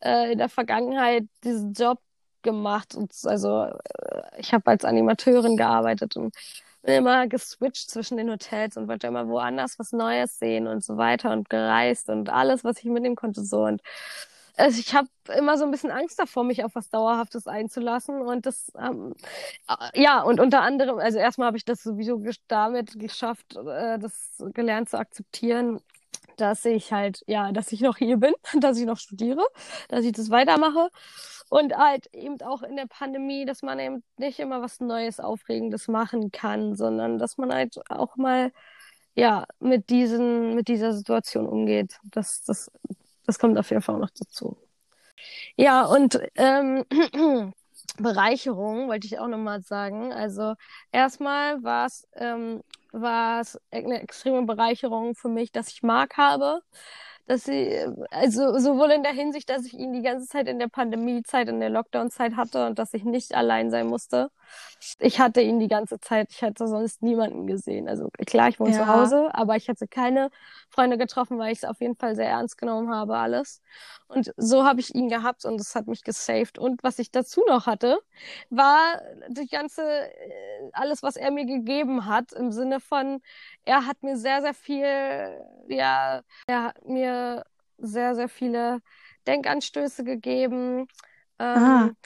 äh, in der Vergangenheit diesen Job gemacht. Und also äh, ich habe als Animateurin gearbeitet und bin immer geswitcht zwischen den Hotels und wollte immer woanders was Neues sehen und so weiter und gereist und alles, was ich mitnehmen konnte, so. Und also ich habe immer so ein bisschen Angst davor, mich auf was Dauerhaftes einzulassen. Und das, ähm, äh, ja, und unter anderem, also erstmal habe ich das sowieso damit geschafft, äh, das gelernt zu akzeptieren, dass ich halt, ja, dass ich noch hier bin, <laughs> dass ich noch studiere, dass ich das weitermache. Und halt eben auch in der Pandemie, dass man eben nicht immer was Neues, Aufregendes machen kann, sondern dass man halt auch mal, ja, mit diesen, mit dieser Situation umgeht. Das, das, das kommt auf jeden Fall auch noch dazu. Ja, und ähm, <clears throat> Bereicherung wollte ich auch nochmal sagen. Also erstmal war es ähm, war es eine extreme Bereicherung für mich, dass ich Marc habe dass sie, also sowohl in der Hinsicht, dass ich ihn die ganze Zeit in der Pandemiezeit, in der Lockdown-Zeit hatte und dass ich nicht allein sein musste. Ich hatte ihn die ganze Zeit, ich hatte sonst niemanden gesehen. Also klar, ich wohne ja. zu Hause, aber ich hatte keine Freunde getroffen, weil ich es auf jeden Fall sehr ernst genommen habe, alles. Und so habe ich ihn gehabt und es hat mich gesaved. Und was ich dazu noch hatte, war die ganze, äh, alles, was er mir gegeben hat, im Sinne von, er hat mir sehr, sehr viel, ja, er hat mir sehr, sehr viele Denkanstöße gegeben. Ähm,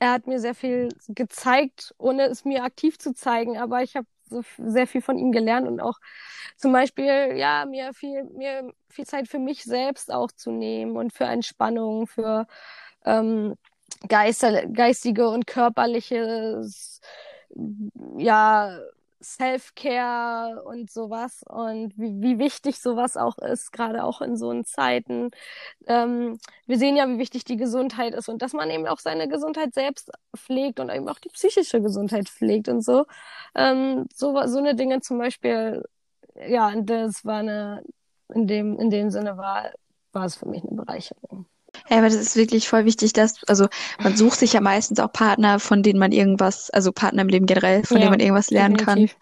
er hat mir sehr viel gezeigt, ohne es mir aktiv zu zeigen, aber ich habe so sehr viel von ihm gelernt und auch zum Beispiel, ja, mir viel, mir viel Zeit für mich selbst auch zu nehmen und für Entspannung, für ähm, geistige und körperliche, ja, Self-Care und sowas und wie, wie wichtig sowas auch ist, gerade auch in so Zeiten. Ähm, wir sehen ja, wie wichtig die Gesundheit ist und dass man eben auch seine Gesundheit selbst pflegt und eben auch die psychische Gesundheit pflegt und so. Ähm, so, so eine Dinge zum Beispiel, ja, das war eine, in dem, in dem Sinne war, war es für mich eine Bereicherung. Ja, aber das ist wirklich voll wichtig, dass, also man sucht sich ja meistens auch Partner, von denen man irgendwas, also Partner im Leben generell, von ja, denen man irgendwas lernen definitiv. kann.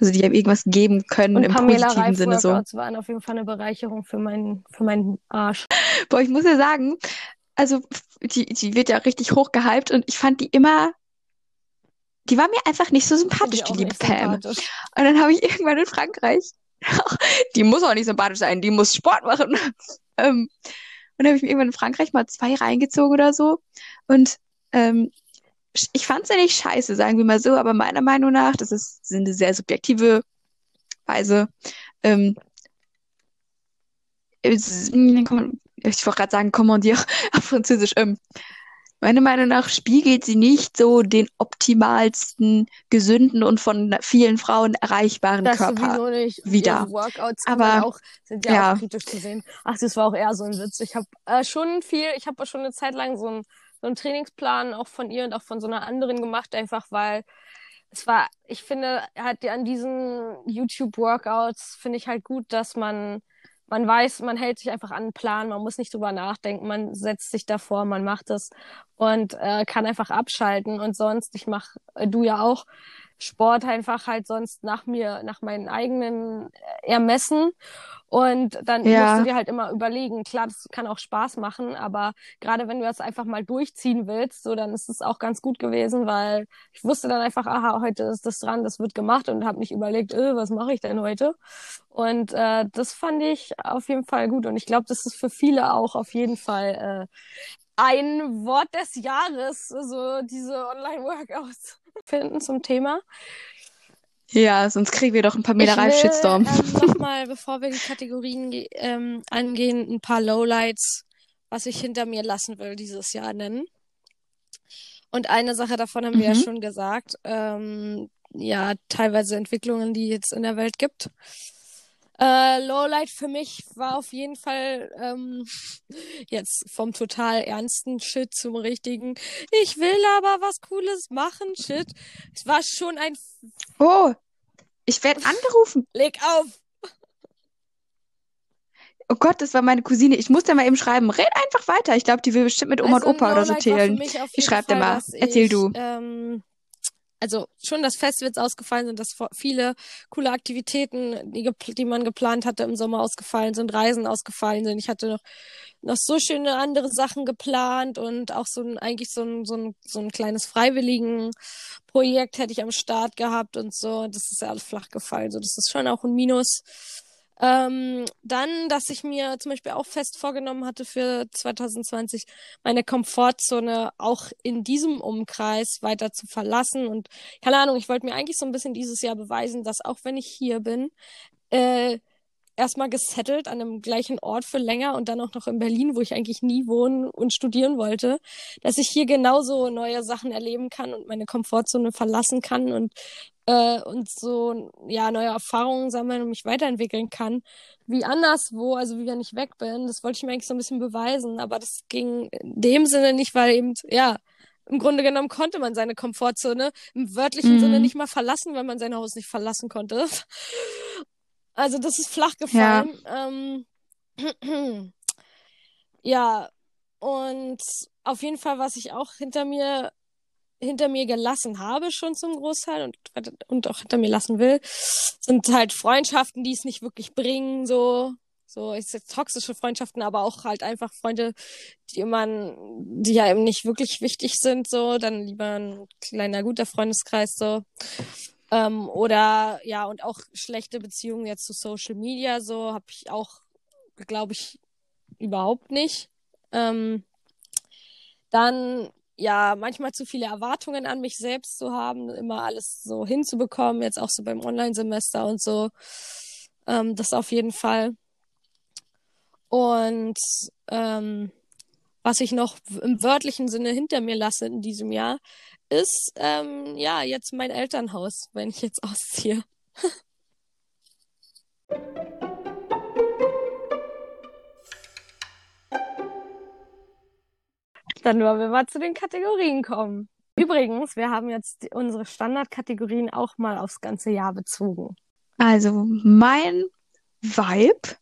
Also die einem irgendwas geben können Und im Pamela positiven Reif Sinne so. waren auf jeden Fall eine Bereicherung für meinen, für meinen Arsch. Boah, ich muss ja sagen, also die, die wird ja richtig hoch gehypt und ich fand die immer, die war mir einfach nicht so sympathisch, die, die liebe Pam. Und dann habe ich irgendwann in Frankreich, <laughs> die muss auch nicht sympathisch sein, die muss Sport machen. <laughs> ähm, und dann habe ich mir irgendwann in Frankreich mal zwei reingezogen oder so. Und ähm, ich fand sie ja nicht scheiße, sagen wir mal so, aber meiner Meinung nach, das ist eine sehr subjektive Weise, ähm, ich wollte gerade sagen, kommandier auf Französisch, ähm, Meiner Meinung nach spiegelt sie nicht so den optimalsten, gesunden und von vielen Frauen erreichbaren das Körper nicht. wieder. Workouts aber auch, sind ja, ja, auch kritisch zu sehen. Ach, das war auch eher so ein Witz. Ich habe äh, schon viel, ich habe schon eine Zeit lang so einen so einen Trainingsplan auch von ihr und auch von so einer anderen gemacht, einfach weil es war, ich finde, halt an diesen YouTube-Workouts finde ich halt gut, dass man man weiß, man hält sich einfach an einen Plan, man muss nicht drüber nachdenken, man setzt sich davor, man macht es und äh, kann einfach abschalten. Und sonst, ich mach, äh, du ja auch, Sport einfach halt sonst nach mir, nach meinen eigenen äh, Ermessen. Und dann ja. musst du dir halt immer überlegen, klar, das kann auch Spaß machen, aber gerade wenn du das einfach mal durchziehen willst, so dann ist es auch ganz gut gewesen, weil ich wusste dann einfach, aha, heute ist das dran, das wird gemacht und habe nicht überlegt, äh, was mache ich denn heute? Und äh, das fand ich auf jeden Fall gut und ich glaube, das ist für viele auch auf jeden Fall äh, ein Wort des Jahres, so diese Online-Workouts <laughs> finden zum Thema. Ja, sonst kriegen wir doch ein paar Meter Shitstorm. Ähm, Nochmal, <laughs> bevor wir die Kategorien ähm, angehen, ein paar Lowlights, was ich hinter mir lassen will dieses Jahr nennen. Und eine Sache davon haben mhm. wir ja mhm. schon gesagt. Ähm, ja, teilweise Entwicklungen, die es in der Welt gibt. Äh, Lowlight für mich war auf jeden Fall ähm, jetzt vom total ernsten Shit zum richtigen. Ich will aber was Cooles machen, Shit. Es war schon ein. Oh, ich werde angerufen. Leg auf. Oh Gott, das war meine Cousine. Ich muss dir mal eben schreiben. Red einfach weiter. Ich glaube, die will bestimmt mit Oma also, und Opa oder so zählen. Ich schreibe dir mal. Erzähl ich, du. Ähm, also schon dass Festivals ausgefallen sind, dass viele coole Aktivitäten, die, die man geplant hatte im Sommer ausgefallen sind, Reisen ausgefallen sind. Ich hatte noch, noch so schöne andere Sachen geplant und auch so ein, eigentlich so ein, so ein, so ein kleines freiwilligen Projekt hätte ich am Start gehabt und so. Das ist ja alles flach gefallen. So, das ist schon auch ein Minus. Ähm, dann, dass ich mir zum Beispiel auch fest vorgenommen hatte für 2020, meine Komfortzone auch in diesem Umkreis weiter zu verlassen. Und keine Ahnung, ich wollte mir eigentlich so ein bisschen dieses Jahr beweisen, dass auch wenn ich hier bin, äh, erstmal gesettelt an dem gleichen Ort für länger und dann auch noch in Berlin, wo ich eigentlich nie wohnen und studieren wollte, dass ich hier genauso neue Sachen erleben kann und meine Komfortzone verlassen kann und äh, und so ja neue Erfahrungen sammeln und mich weiterentwickeln kann, wie anderswo, also wie wenn ich weg bin. Das wollte ich mir eigentlich so ein bisschen beweisen, aber das ging in dem Sinne nicht, weil eben ja im Grunde genommen konnte man seine Komfortzone im wörtlichen mhm. Sinne nicht mal verlassen, weil man sein Haus nicht verlassen konnte. <laughs> Also das ist flach gefallen. Ja, ähm, <clears throat> ja und auf jeden Fall, was ich auch hinter mir hinter mir gelassen habe schon zum Großteil und, und auch hinter mir lassen will, sind halt Freundschaften, die es nicht wirklich bringen, so, so ich sag, toxische Freundschaften, aber auch halt einfach Freunde, die man, die ja eben nicht wirklich wichtig sind, so, dann lieber ein kleiner guter Freundeskreis, so. Ähm, oder ja, und auch schlechte Beziehungen jetzt zu Social Media, so habe ich auch, glaube ich, überhaupt nicht. Ähm, dann ja, manchmal zu viele Erwartungen an mich selbst zu haben, immer alles so hinzubekommen, jetzt auch so beim Online-Semester und so. Ähm, das auf jeden Fall. Und ähm, was ich noch im wörtlichen Sinne hinter mir lasse in diesem Jahr, ist ähm, ja jetzt mein Elternhaus, wenn ich jetzt <laughs> ausziehe. Dann wollen wir mal zu den Kategorien kommen. Übrigens, wir haben jetzt unsere Standardkategorien auch mal aufs ganze Jahr bezogen. Also mein Vibe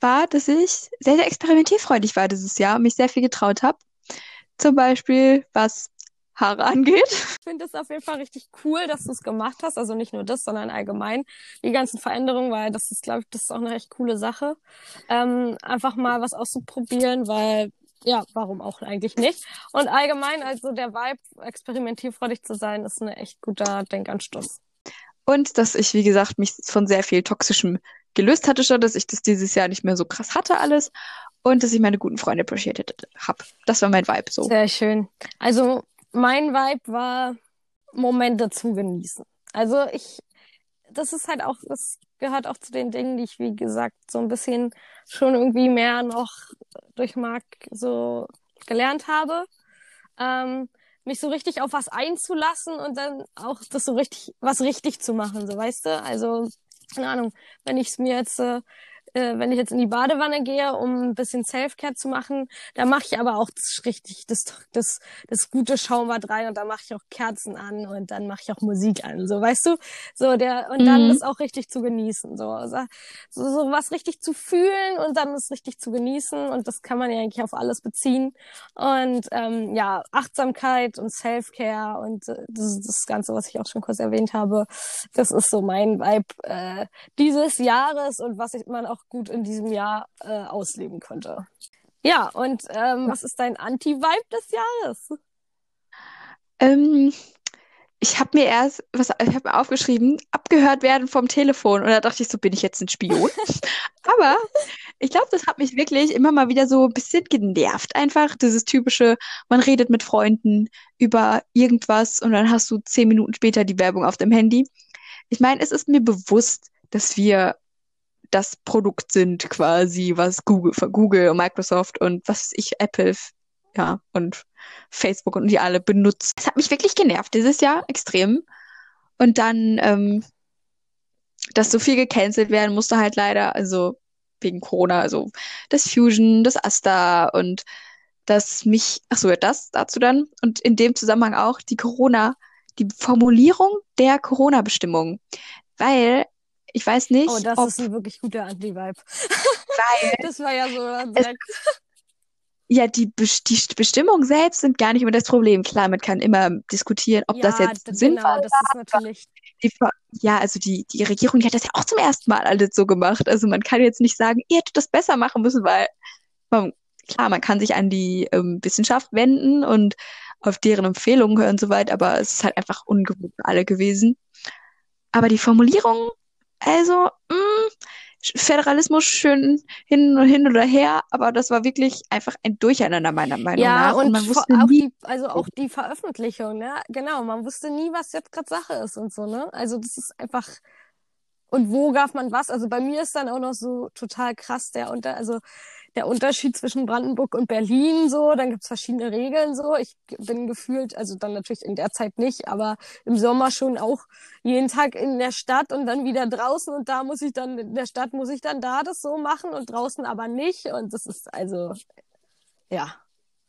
war, dass ich sehr, sehr experimentierfreudig war dieses Jahr und mich sehr viel getraut habe. Zum Beispiel, was Haare angeht. Ich finde es auf jeden Fall richtig cool, dass du es gemacht hast. Also nicht nur das, sondern allgemein die ganzen Veränderungen, weil das ist, glaube ich, das ist auch eine echt coole Sache. Ähm, einfach mal was auszuprobieren, weil ja, warum auch eigentlich nicht? Und allgemein, also der Vibe, experimentierfreudig zu sein, ist ein echt guter Denkanstoß. Und dass ich, wie gesagt, mich von sehr viel Toxischem gelöst hatte schon, dass ich das dieses Jahr nicht mehr so krass hatte alles und dass ich meine guten Freunde appreciated habe. Das war mein Vibe so. Sehr schön. Also mein Vibe war Momente zu genießen. Also ich, das ist halt auch, das gehört auch zu den Dingen, die ich, wie gesagt, so ein bisschen schon irgendwie mehr noch durch Marc so gelernt habe. Ähm, mich so richtig auf was einzulassen und dann auch das so richtig, was richtig zu machen, so weißt du? Also, keine Ahnung, wenn ich es mir jetzt äh, äh, wenn ich jetzt in die Badewanne gehe, um ein bisschen Selfcare zu machen, da mache ich aber auch das richtig, das, das, das gute Schaumbad rein und da mache ich auch Kerzen an und dann mache ich auch Musik an, so weißt du, so der und dann mhm. das auch richtig zu genießen, so, so so was richtig zu fühlen und dann das richtig zu genießen und das kann man ja eigentlich auf alles beziehen und ähm, ja Achtsamkeit und Selfcare und äh, das, das Ganze, was ich auch schon kurz erwähnt habe, das ist so mein Vibe äh, dieses Jahres und was ich, man auch gut in diesem Jahr äh, ausleben konnte. Ja, und ähm, was ist dein Anti-Vibe des Jahres? Ähm, ich habe mir erst, was ich habe mir aufgeschrieben, abgehört werden vom Telefon. Und da dachte ich so, bin ich jetzt ein Spion? <laughs> Aber ich glaube, das hat mich wirklich immer mal wieder so ein bisschen genervt. Einfach dieses typische, man redet mit Freunden über irgendwas und dann hast du zehn Minuten später die Werbung auf dem Handy. Ich meine, es ist mir bewusst, dass wir das Produkt sind quasi, was Google, Google und Microsoft und was ich, Apple, ja, und Facebook und die alle benutzen. Das hat mich wirklich genervt dieses Jahr extrem. Und dann, ähm, dass so viel gecancelt werden musste halt leider, also wegen Corona, also das Fusion, das Asta und das mich, ach so, das dazu dann und in dem Zusammenhang auch die Corona, die Formulierung der Corona-Bestimmung, weil ich weiß nicht. Oh, das ob, ist ein wirklich guter Anti-Vibe. Weil. <laughs> das war ja so es, ja, die, die Bestimmungen selbst sind gar nicht immer das Problem. Klar, man kann immer diskutieren, ob ja, das jetzt genau, sinnvoll das ist. Natürlich die, ja, also die, die Regierung, die hat das ja auch zum ersten Mal alles so gemacht. Also man kann jetzt nicht sagen, ihr hättet das besser machen müssen, weil man, klar, man kann sich an die ähm, Wissenschaft wenden und auf deren Empfehlungen hören und so weiter, aber es ist halt einfach ungewohnt für alle gewesen. Aber die Formulierung also, mh, mm, Föderalismus schön hin und hin oder her, aber das war wirklich einfach ein Durcheinander meiner Meinung ja, nach. Und, und man wusste auch nie, die, also auch die Veröffentlichung, ne? Genau, man wusste nie, was jetzt gerade Sache ist und so, ne? Also das ist einfach und wo darf man was? Also bei mir ist dann auch noch so total krass der unter, also der Unterschied zwischen Brandenburg und Berlin so. Dann gibt's verschiedene Regeln so. Ich bin gefühlt, also dann natürlich in der Zeit nicht, aber im Sommer schon auch jeden Tag in der Stadt und dann wieder draußen und da muss ich dann, in der Stadt muss ich dann da das so machen und draußen aber nicht. Und das ist also, ja.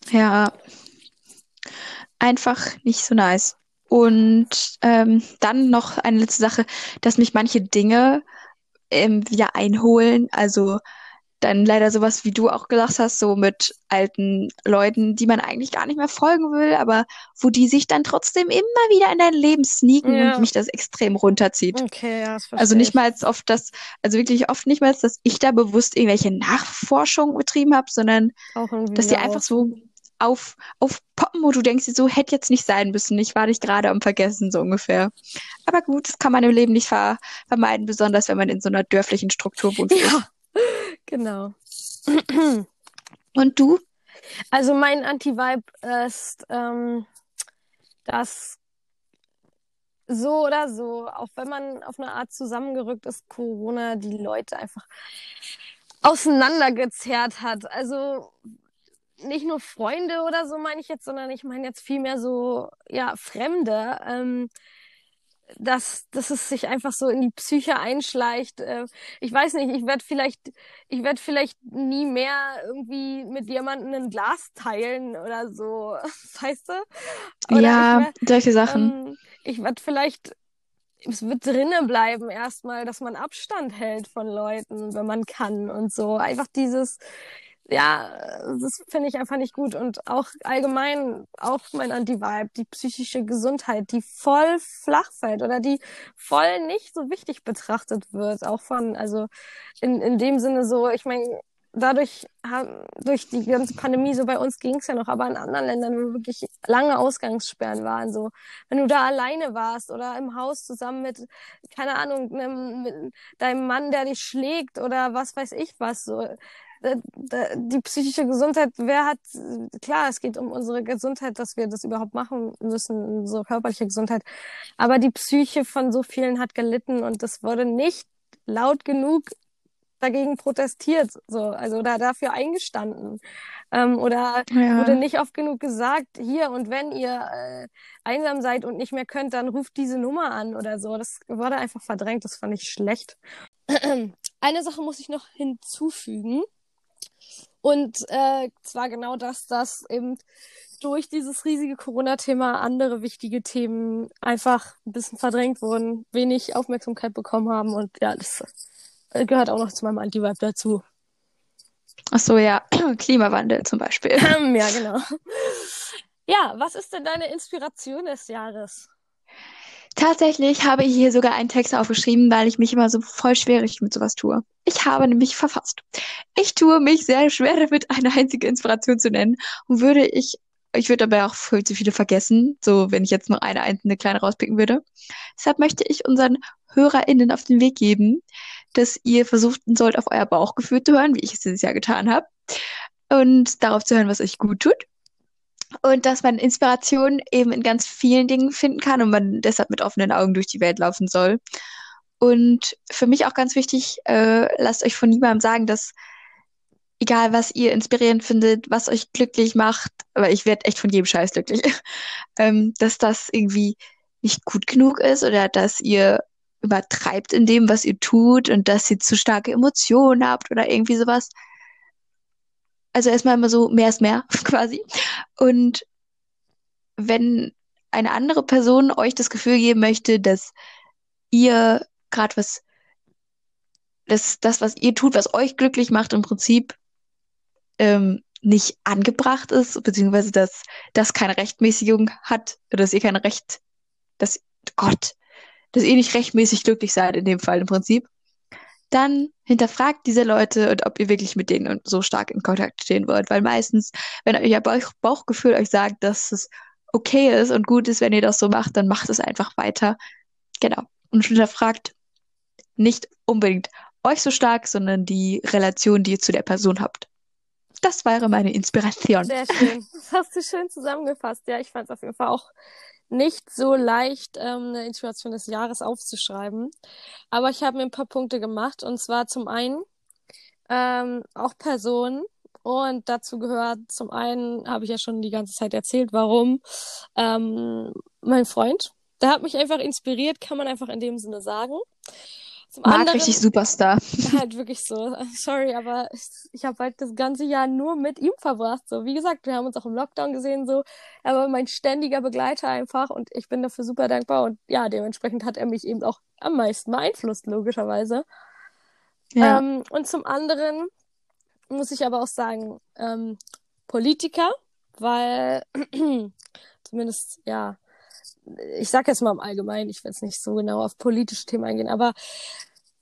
Ja, einfach nicht so nice. Und ähm, dann noch eine letzte Sache, dass mich manche Dinge ähm, wieder einholen. Also dann leider sowas, wie du auch gesagt hast, so mit alten Leuten, die man eigentlich gar nicht mehr folgen will, aber wo die sich dann trotzdem immer wieder in dein Leben sneaken Ja. und mich das extrem runterzieht. Okay, ja, das verstehe Also nicht ich. mal oft das, also wirklich oft nicht mal, dass ich da bewusst irgendwelche Nachforschungen betrieben habe, sondern dass die einfach so auf, auf poppen, wo du denkst, so hätte jetzt nicht sein müssen. Ich war dich gerade am Vergessen, so ungefähr. Aber gut, das kann man im Leben nicht ver vermeiden, besonders wenn man in so einer dörflichen Struktur wohnt. Ja, genau. Und du? Also mein Anti-Vibe ist, ähm, dass so oder so, auch wenn man auf eine Art zusammengerückt ist, Corona die Leute einfach auseinandergezerrt hat. Also nicht nur Freunde oder so meine ich jetzt, sondern ich meine jetzt vielmehr so, ja, Fremde. Ähm, dass, dass es sich einfach so in die Psyche einschleicht. Äh, ich weiß nicht, ich werde vielleicht, ich werde vielleicht nie mehr irgendwie mit jemandem ein Glas teilen oder so, <laughs> weißt du? Oder Ja, werd, solche Sachen. ähm, ich werde vielleicht, es wird drinnen bleiben erstmal, dass man Abstand hält von Leuten, wenn man kann und so. Einfach dieses, ja, das finde ich einfach nicht gut. Und auch allgemein, auch mein Anti-Vibe, die psychische Gesundheit, die voll flach fällt oder die voll nicht so wichtig betrachtet wird. Auch von, also in, in dem Sinne so, ich meine, dadurch haben, durch die ganze Pandemie, so bei uns ging es ja noch, aber in anderen Ländern, wo wirklich lange Ausgangssperren waren, so, wenn du da alleine warst oder im Haus zusammen mit, keine Ahnung, einem, mit deinem Mann, der dich schlägt oder was weiß ich was, so, die psychische Gesundheit, wer hat, klar, es geht um unsere Gesundheit, dass wir das überhaupt machen müssen, unsere körperliche Gesundheit. Aber die Psyche von so vielen hat gelitten und das wurde nicht laut genug dagegen protestiert, so, also da dafür eingestanden. Ähm, oder Ja. wurde nicht oft genug gesagt, hier und wenn ihr äh, einsam seid und nicht mehr könnt, dann ruft diese Nummer an oder so. Das wurde einfach verdrängt, das fand ich schlecht. <clears throat> Eine Sache muss ich noch hinzufügen. Und äh, zwar genau das, dass eben durch dieses riesige Corona-Thema andere wichtige Themen einfach ein bisschen verdrängt wurden, wenig Aufmerksamkeit bekommen haben und ja, das äh, gehört auch noch zu meinem Anti-Vibe dazu. Ach so, ja. <clears throat> Klimawandel zum Beispiel. <clears throat> ja, genau. Ja, was ist denn deine Inspiration des Jahres? Tatsächlich habe ich hier sogar einen Text aufgeschrieben, weil ich mich immer so voll schwierig mit sowas tue. Ich habe nämlich verfasst. Ich tue mich sehr schwer damit, eine einzige Inspiration zu nennen und würde ich, ich würde dabei auch viel zu viele vergessen, so wenn ich jetzt noch eine einzelne kleine rauspicken würde. Deshalb möchte ich unseren HörerInnen auf den Weg geben, dass ihr versuchen sollt, auf euer Bauchgefühl zu hören, wie ich es dieses Jahr getan habe, und darauf zu hören, was euch gut tut. Und dass man Inspiration eben in ganz vielen Dingen finden kann und man deshalb mit offenen Augen durch die Welt laufen soll. Und für mich auch ganz wichtig, äh, lasst euch von niemandem sagen, dass egal was ihr inspirierend findet, was euch glücklich macht, aber ich werde echt von jedem Scheiß glücklich, <laughs> ähm, dass das irgendwie nicht gut genug ist oder dass ihr übertreibt in dem, was ihr tut und dass ihr zu starke Emotionen habt oder irgendwie sowas. Also erstmal immer so, mehr ist mehr, <laughs> quasi. Und wenn eine andere Person euch das Gefühl geben möchte, dass ihr gerade was, dass das, was ihr tut, was euch glücklich macht, im Prinzip ähm, nicht angebracht ist, beziehungsweise dass das keine Rechtmäßigung hat, oder dass ihr kein Recht, dass, Gott, dass ihr nicht rechtmäßig glücklich seid in dem Fall im Prinzip, dann hinterfragt diese Leute und ob ihr wirklich mit denen so stark in Kontakt stehen wollt. Weil meistens, wenn euer Bauch Bauchgefühl euch sagt, dass es okay ist und gut ist, wenn ihr das so macht, dann macht es einfach weiter. Genau. Und hinterfragt nicht unbedingt euch so stark, sondern die Relation, die ihr zu der Person habt. Das wäre meine Inspiration. Sehr schön. Das hast du schön zusammengefasst. Ja, ich fand es auf jeden Fall auch nicht so leicht, ähm, eine Inspiration des Jahres aufzuschreiben. Aber ich habe mir ein paar Punkte gemacht. Und zwar zum einen ähm, auch Personen. Und dazu gehört zum einen, habe ich ja schon die ganze Zeit erzählt, warum ähm, mein Freund. Der hat mich einfach inspiriert, kann man einfach in dem Sinne sagen. Zum Marc anderen, richtig Superstar. <laughs> Halt wirklich so. Sorry, aber ich, ich habe halt das ganze Jahr nur mit ihm verbracht. So, wie gesagt, wir haben uns auch im Lockdown gesehen. So, er war mein ständiger Begleiter einfach und ich bin dafür super dankbar. Und ja, dementsprechend hat er mich eben auch am meisten beeinflusst, logischerweise. Ja. Ähm, und zum anderen muss ich aber auch sagen, ähm, Politiker, weil <clears throat> zumindest, ja, ich sag jetzt mal im Allgemeinen, ich will jetzt nicht so genau auf politische Themen eingehen, aber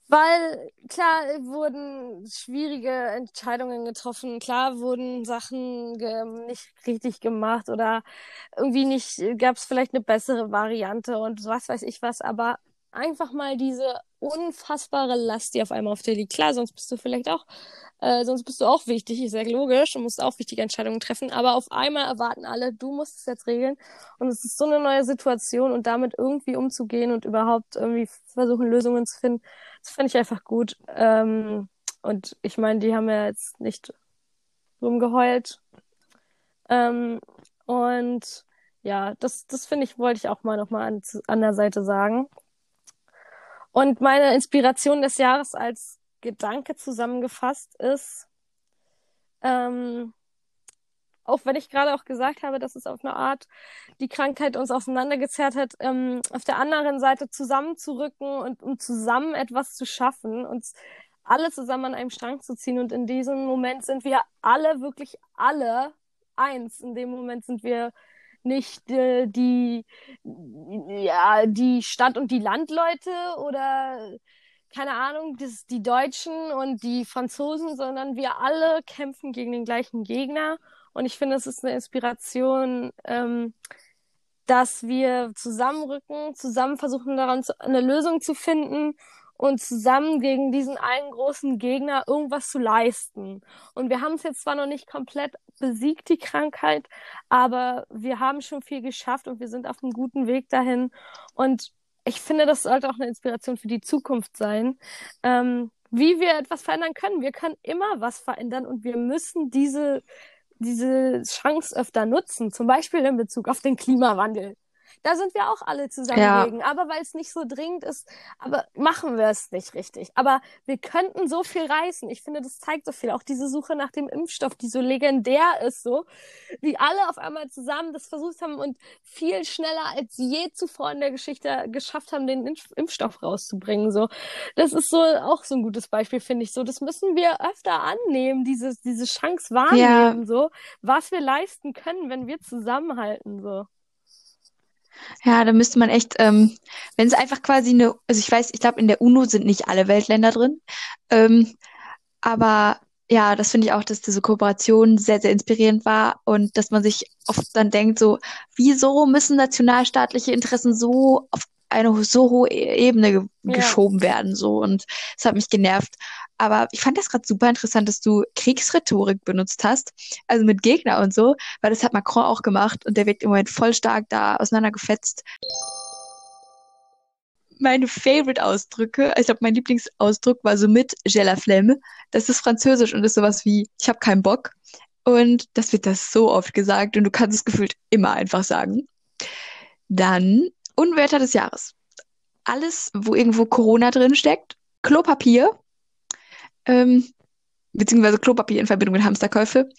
weil klar wurden schwierige Entscheidungen getroffen, klar wurden Sachen nicht richtig gemacht oder irgendwie nicht, gab es vielleicht eine bessere Variante und was weiß ich was, aber einfach mal diese unfassbare Last, die auf einmal auf dir liegt. Klar, sonst bist du vielleicht auch, äh, sonst bist du auch wichtig, ist ja logisch und musst auch wichtige Entscheidungen treffen, aber auf einmal erwarten alle, du musst es jetzt regeln und es ist so eine neue Situation und damit irgendwie umzugehen und überhaupt irgendwie versuchen, Lösungen zu finden, das finde ich einfach gut. Ähm, und ich meine, die haben ja jetzt nicht rumgeheult. Ähm, und ja, das, das finde ich, wollte ich auch mal nochmal an, an der Seite sagen. Und meine Inspiration des Jahres als Gedanke zusammengefasst ist, ähm, auch wenn ich gerade auch gesagt habe, dass es auf eine Art die Krankheit uns auseinandergezerrt hat, ähm, auf der anderen Seite zusammenzurücken und um zusammen etwas zu schaffen und alle zusammen an einem Strang zu ziehen. Und in diesem Moment sind wir alle, wirklich alle eins. In dem Moment sind wir nicht äh, die, ja, die Stadt- und die Landleute oder keine Ahnung, das, die Deutschen und die Franzosen, sondern wir alle kämpfen gegen den gleichen Gegner. Und ich finde, es ist eine Inspiration, ähm, dass wir zusammenrücken, zusammen versuchen, daran zu, eine Lösung zu finden und zusammen gegen diesen einen großen Gegner irgendwas zu leisten. Und wir haben es jetzt zwar noch nicht komplett besiegt, die Krankheit, aber wir haben schon viel geschafft und wir sind auf einem guten Weg dahin. Und ich finde, das sollte auch eine Inspiration für die Zukunft sein. Ähm, wie wir etwas verändern können. Wir können immer was verändern und wir müssen diese, diese Chance öfter nutzen. Zum Beispiel in Bezug auf den Klimawandel. Da sind wir auch alle zusammen ja. Aber weil es nicht so dringend ist, aber machen wir es nicht richtig. Aber wir könnten so viel reißen. Ich finde, das zeigt so viel. Auch diese Suche nach dem Impfstoff, die so legendär ist, so, wie alle auf einmal zusammen das versucht haben und viel schneller als je zuvor in der Geschichte geschafft haben, den Impfstoff rauszubringen. So, das ist so auch so ein gutes Beispiel, finde ich. So, das müssen wir öfter annehmen, diese, diese Chance wahrnehmen, ja. so, was wir leisten können, wenn wir zusammenhalten, so. Ja, da müsste man echt, ähm, wenn es einfach quasi eine, also ich weiß, ich glaube, in der UNO sind nicht alle Weltländer drin, ähm, aber ja, das finde ich auch, dass diese Kooperation sehr, sehr inspirierend war und dass man sich oft dann denkt, so, wieso müssen nationalstaatliche Interessen so auf eine so hohe e-, Ebene ge ja. geschoben werden, so und es hat mich genervt. Aber ich fand das gerade super interessant, dass du Kriegsrhetorik benutzt hast, also mit Gegner und so, weil das hat Macron auch gemacht und der wird im Moment voll stark da auseinandergefetzt. Meine Favorite-Ausdrücke, ich glaube, mein Lieblingsausdruck war so mit J'ai la flemme. Das ist französisch und ist sowas wie ich habe keinen Bock. Und das wird das so oft gesagt und du kannst es gefühlt immer einfach sagen. Dann Unwetter des Jahres. Alles, wo irgendwo Corona drin steckt. Klopapier ähm, beziehungsweise Klopapier in Verbindung mit Hamsterkäufe.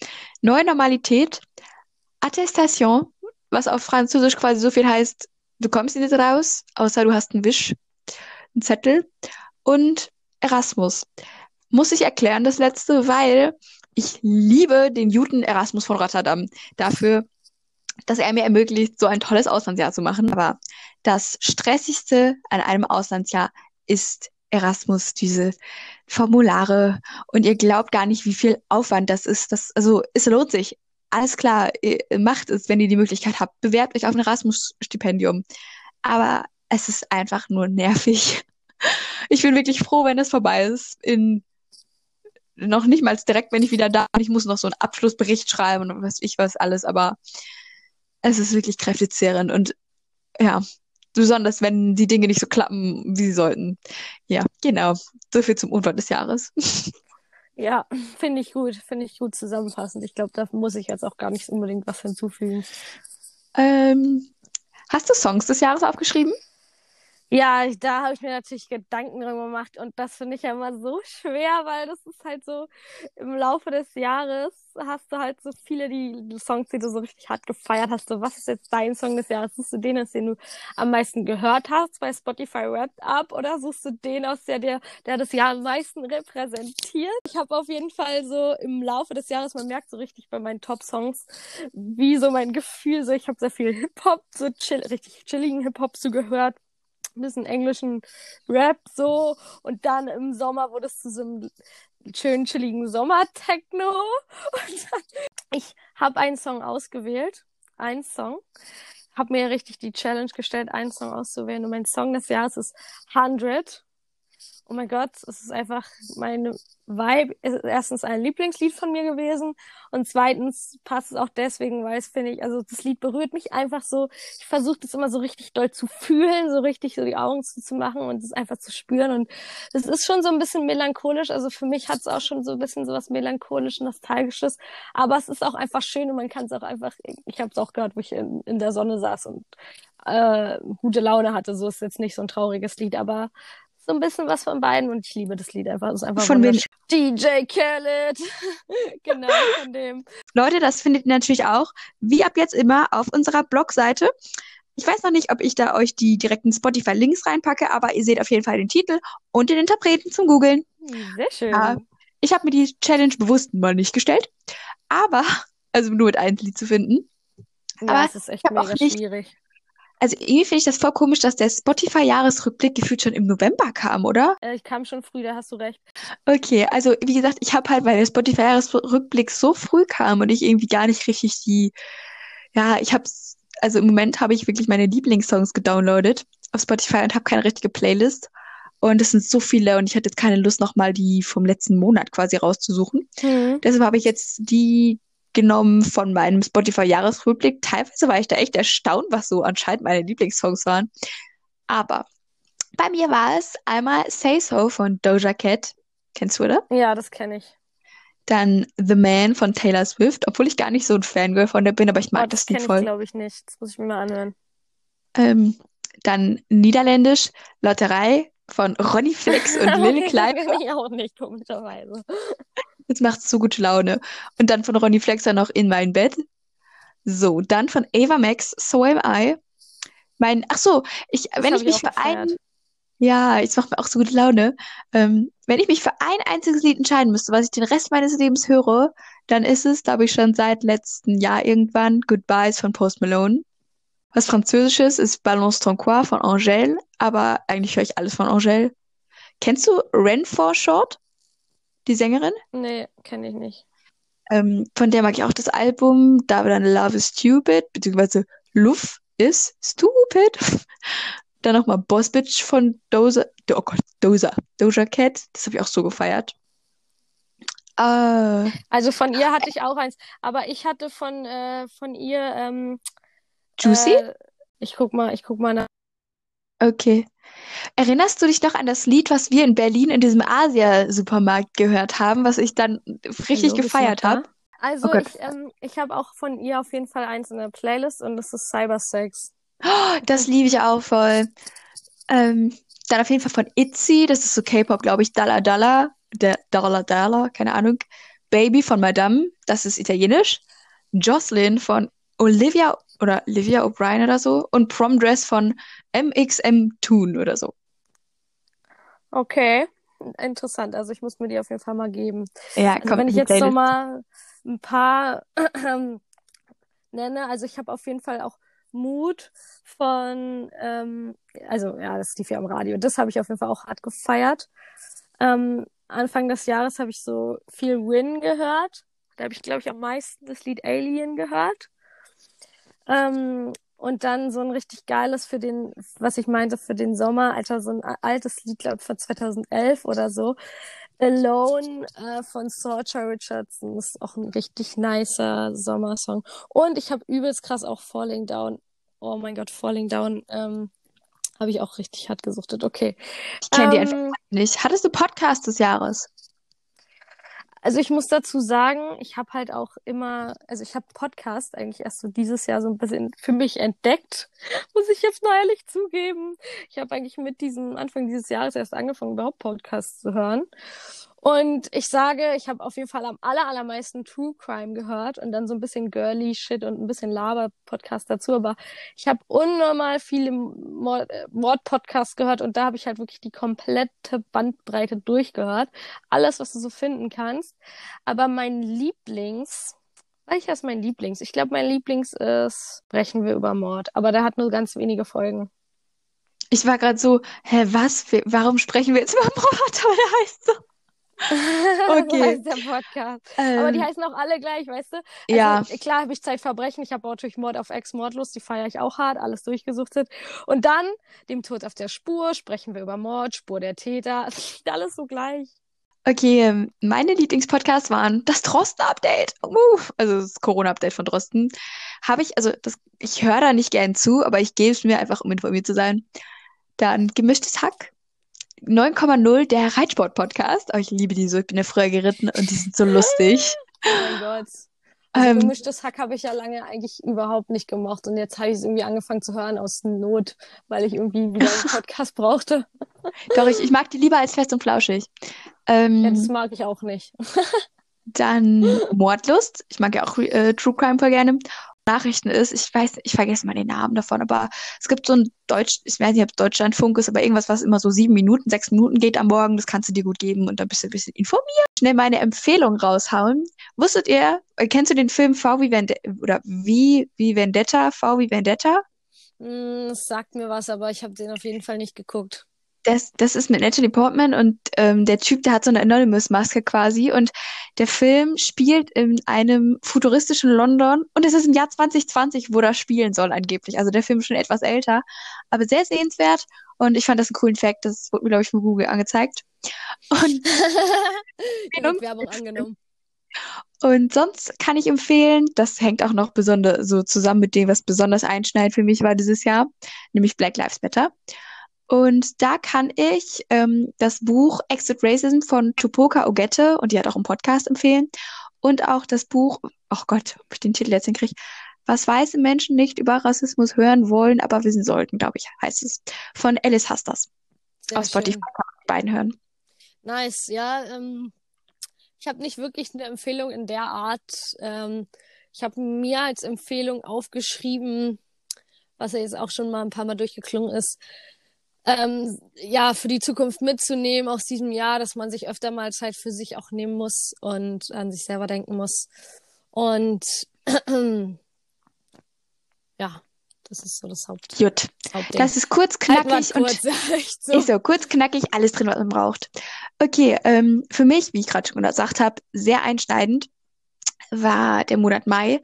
Neue Normalität, Attestation, was auf Französisch quasi so viel heißt, du kommst nicht raus, außer du hast einen Wisch, einen Zettel und Erasmus. Muss ich erklären, das letzte, weil ich liebe den Juden Erasmus von Rotterdam dafür, dass er mir ermöglicht, so ein tolles Auslandsjahr zu machen. Aber das Stressigste an einem Auslandsjahr ist Erasmus, diese Formulare und ihr glaubt gar nicht, wie viel Aufwand das ist. Das, also es lohnt sich. Alles klar, macht es, wenn ihr die Möglichkeit habt. Bewerbt euch auf ein Erasmus-Stipendium. Aber es ist einfach nur nervig. <laughs> Ich bin wirklich froh, wenn es vorbei ist. In noch nicht mal direkt, wenn ich wieder da bin. Ich muss noch so einen Abschlussbericht schreiben und was ich was alles, aber es ist wirklich kräftezehrend. Und ja, besonders wenn die Dinge nicht so klappen, wie sie sollten. Ja, genau. So viel zum Unwort des Jahres. <laughs> Ja, finde ich gut, finde ich gut zusammenfassend. Ich glaube, da muss ich jetzt auch gar nicht unbedingt was hinzufügen. Ähm, hast du Songs des Jahres aufgeschrieben? Ja, da habe ich mir natürlich Gedanken drüber gemacht und das finde ich ja immer so schwer, weil das ist halt so im Laufe des Jahres hast du halt so viele die Songs, die du so richtig hart gefeiert hast. So, was ist jetzt dein Song des Jahres? Suchst du den aus, den du am meisten gehört hast bei Spotify Wrapped Up oder suchst du den aus, der der, der das Jahr am meisten repräsentiert? Ich habe auf jeden Fall so im Laufe des Jahres, man merkt so richtig bei meinen Top-Songs, wie so mein Gefühl, so ich habe sehr viel Hip-Hop, so chill, richtig chilligen Hip-Hop zugehört ein bisschen englischen Rap so. Und dann im Sommer wurde es zu so einem schönen chilligen Sommer-Techno. <laughs> ich habe einen Song ausgewählt, einen Song, habe mir richtig die Challenge gestellt, einen Song auszuwählen. Und mein Song des Jahres ist 100 oh mein Gott, es ist einfach meine Vibe, ist erstens ein Lieblingslied von mir gewesen und zweitens passt es auch deswegen, weil es finde ich, also das Lied berührt mich einfach so. Ich versuche das immer so richtig doll zu fühlen, so richtig so die Augen zu machen und es einfach zu spüren und es ist schon so ein bisschen melancholisch. Also für mich hat es auch schon so ein bisschen so was melancholisch, nostalgisches, aber es ist auch einfach schön und man kann es auch einfach. Ich habe es auch gehört, wo ich in, in der Sonne saß und äh, gute Laune hatte. So ist jetzt nicht so ein trauriges Lied, aber so ein bisschen was von beiden und ich liebe das Lied einfach. Es ist einfach von wem? DJ Khaled. <laughs> genau, von dem. Leute, das findet ihr natürlich auch, wie ab jetzt immer, auf unserer Blogseite. Ich weiß noch nicht, ob ich da euch die direkten Spotify-Links reinpacke, aber ihr seht auf jeden Fall den Titel und den Interpreten zum Googlen. Sehr schön. Ja, ich habe mir die Challenge bewusst mal nicht gestellt, aber, also nur mit einem Lied zu finden. Ja, aber es ist echt mega schwierig also irgendwie finde ich das voll komisch, dass der Spotify-Jahresrückblick gefühlt schon im November kam, oder? Äh, ich kam schon früh, da hast du recht. Okay, also wie gesagt, ich habe halt, weil der Spotify-Jahresrückblick so früh kam und ich irgendwie gar nicht richtig die, ja, ich habe also im Moment habe ich wirklich meine Lieblingssongs gedownloadet auf Spotify und habe keine richtige Playlist. Und es sind so viele und ich hatte jetzt keine Lust, nochmal die vom letzten Monat quasi rauszusuchen. Mhm. Deshalb habe ich jetzt die genommen von meinem Spotify-Jahresrückblick. Teilweise war ich da echt erstaunt, was so anscheinend meine Lieblingssongs waren. Aber bei mir war es einmal Say So von Doja Cat. Kennst du, oder? Ja, das kenne ich. Dann The Man von Taylor Swift, obwohl ich gar nicht so ein Fangirl von der bin, aber ich mag oh, das, das Lied voll. Das glaube ich nicht. Das muss ich mir mal anhören. Ähm, dann Niederländisch Lotterei von Ronny Flex und <laughs> Lil Klein. Das <laughs> ich auch nicht, komischerweise. Jetzt macht es so gute Laune. Und dann von Ronny Flexer noch In mein Bett. So, dann von Ava Max, So Am I. Mein, ach so, ich, das wenn ich mich für einen, ja, jetzt macht mir auch so gute Laune. Ähm, wenn ich mich für ein einziges Lied entscheiden müsste, was ich den Rest meines Lebens höre, dann ist es, glaube ich, schon seit letztem Jahr irgendwann Goodbyes von Post Malone. Was Französisches ist Balance ton quoi von Angèle, aber eigentlich höre ich alles von Angèle. Kennst du Ren for Short? Die Sängerin. Nee, kenne ich nicht. Ähm, von der mag ich auch das Album. Da war dann Love is Stupid, beziehungsweise Luff is Stupid. <laughs> dann nochmal Boss Bitch von Doza. Oh Gott, Doza. Doja Cat. Das habe ich auch so gefeiert. Äh, also von ihr hatte ich auch eins, aber ich hatte von, äh, von ihr. Ähm, Juicy? Äh, ich guck mal, ich guck mal nach. Okay. Erinnerst du dich noch an das Lied, was wir in Berlin in diesem Asia-Supermarkt gehört haben, was ich dann richtig Hallo, gefeiert habe? Also oh ich, ähm, ich habe auch von ihr auf jeden Fall eins in der Playlist und das ist Cybersex. Oh, das liebe ich auch voll. Ähm, dann auf jeden Fall von Itzy, das ist so K-Pop, glaube ich, Dalla Dalla, der Dalla Dalla, keine Ahnung. Baby von Madame, das ist italienisch. Jocelyn von Olivia oder Olivia O'Brien oder so und Prom Dress von MXM Toon oder so. Okay, interessant. Also ich muss mir die auf jeden Fall mal geben. Ja, also wenn ich jetzt noch mal ein paar <clears throat> nenne, also ich habe auf jeden Fall auch Mut von, ähm, also ja, das lief ja am Radio. Das habe ich auf jeden Fall auch hart gefeiert. Ähm, Anfang des Jahres habe ich so viel Win gehört. Da habe ich, glaube ich, am meisten das Lied Alien gehört. Ähm, und dann so ein richtig geiles für den, was ich meinte, für den Sommer, Alter, so ein altes Lied, glaube ich, von 2011 oder so. Alone äh, von Sorcha Richardson ist auch ein richtig nicer Sommersong. Und ich habe übelst krass auch Falling Down oh mein Gott, Falling Down, ähm, habe ich auch richtig hart gesuchtet. Okay. Ich kenne die Ähm, einfach nicht. Hattest du Podcast des Jahres? Also ich muss dazu sagen, ich habe halt auch immer, also ich habe Podcast eigentlich erst so dieses Jahr so ein bisschen für mich entdeckt, <laughs> muss ich jetzt mal ehrlich zugeben. Ich habe eigentlich mit diesem Anfang dieses Jahres erst angefangen, überhaupt Podcasts zu hören. Und ich sage, ich habe auf jeden Fall am aller, allermeisten True Crime gehört und dann so ein bisschen girly Shit und ein bisschen Laber-Podcast dazu. Aber ich habe unnormal viele Mord- äh, Mord-Podcasts gehört und da habe ich halt wirklich die komplette Bandbreite durchgehört. Alles, was du so finden kannst. Aber mein Lieblings, welcher ist mein Lieblings? Ich glaube, mein Lieblings ist Sprechen wir über Mord. Aber der hat nur ganz wenige Folgen. Ich war gerade so, hä, was? Warum sprechen wir jetzt über Mord? <laughs> Aber der heißt so. <laughs> so Okay. heißt der Podcast. Aber die Ähm, heißen auch alle gleich, weißt du? Also ja, klar habe ich Zeitverbrechen, ich habe auch natürlich Mord auf Ex Mordlust, die feiere ich auch hart, alles durchgesuchtet. Und dann dem Tod auf der Spur, sprechen wir über Mord, Spur der Täter, <laughs> alles so gleich. okay. ähm, Meine Lieblingspodcasts waren das Drosten-Update. Uh, also das Corona-Update von Drosten. Habe ich, also das, ich höre da nicht gern zu, aber ich gebe es mir einfach, um informiert zu sein. Dann gemischtes Hack. 9,0, der Reitsport-Podcast. Oh, ich liebe die so. Ich bin ja früher geritten und die sind so lustig. <laughs> Oh mein Gott. Also Ähm, gemischtes Hack habe ich ja lange eigentlich überhaupt nicht gemocht und jetzt habe ich es irgendwie angefangen zu hören aus Not, weil ich irgendwie wieder einen <laughs> Podcast brauchte. doch, ich, ich mag die lieber als fest und flauschig. Ja, das Ähm, mag ich auch nicht. <laughs> dann Mordlust. Ich mag ja auch äh, True Crime voll gerne. Nachrichten ist, ich weiß, ich vergesse mal den Namen davon, aber es gibt so ein Deutsch, ich weiß nicht, ob es Deutschlandfunk ist, aber irgendwas, was immer so sieben Minuten, sechs Minuten geht am Morgen, das kannst du dir gut geben und dann bist du ein bisschen informiert. Schnell meine Empfehlung raushauen. Wusstet ihr, äh, kennst du den Film V wie Vendetta, oder wie, wie Vendetta, V wie Vendetta? Das sagt mir was, aber ich habe den auf jeden Fall nicht geguckt. Das, das ist mit Natalie Portman und ähm, der Typ, der hat so eine Anonymous-Maske quasi und der Film spielt in einem futuristischen London und es ist im Jahr 2020, wo das spielen soll angeblich. Also der Film ist schon etwas älter, aber sehr sehenswert und ich fand das einen coolen Fact. Das wurde mir, glaube ich, von Google angezeigt. Und, <laughs> Direkt Werbung angenommen. und sonst kann ich empfehlen, das hängt auch noch besonders so zusammen mit dem, was besonders einschneidend für mich war dieses Jahr, nämlich Black Lives Matter. Und da kann ich ähm, das Buch Exit Racism von Tupoka Ogette, und die hat auch einen Podcast empfehlen, und auch das Buch, oh Gott, ob ich den Titel jetzt hinkriege, was weiße Menschen nicht über Rassismus hören wollen, aber wissen sollten, glaube ich, heißt es, von Alice Hastas. Sehr Auf Spotify kann man beiden hören. Nice, ja. Ähm, ich habe nicht wirklich eine Empfehlung in der Art. Ähm, ich habe mir als Empfehlung aufgeschrieben, was ja jetzt auch schon mal ein paar Mal durchgeklungen ist, ähm, ja, für die Zukunft mitzunehmen aus diesem Jahr, dass man sich öfter mal Zeit für sich auch nehmen muss und an sich selber denken muss. Und <clears throat> ja, das ist so das Haupt, Gut, Hauptding. das ist kurz, Halt knackig und kurz, <laughs> echt so. Ist so, kurz, knackig, alles drin, was man braucht. Okay, ähm, für mich, wie ich gerade schon gesagt habe, sehr einschneidend war der Monat Mai,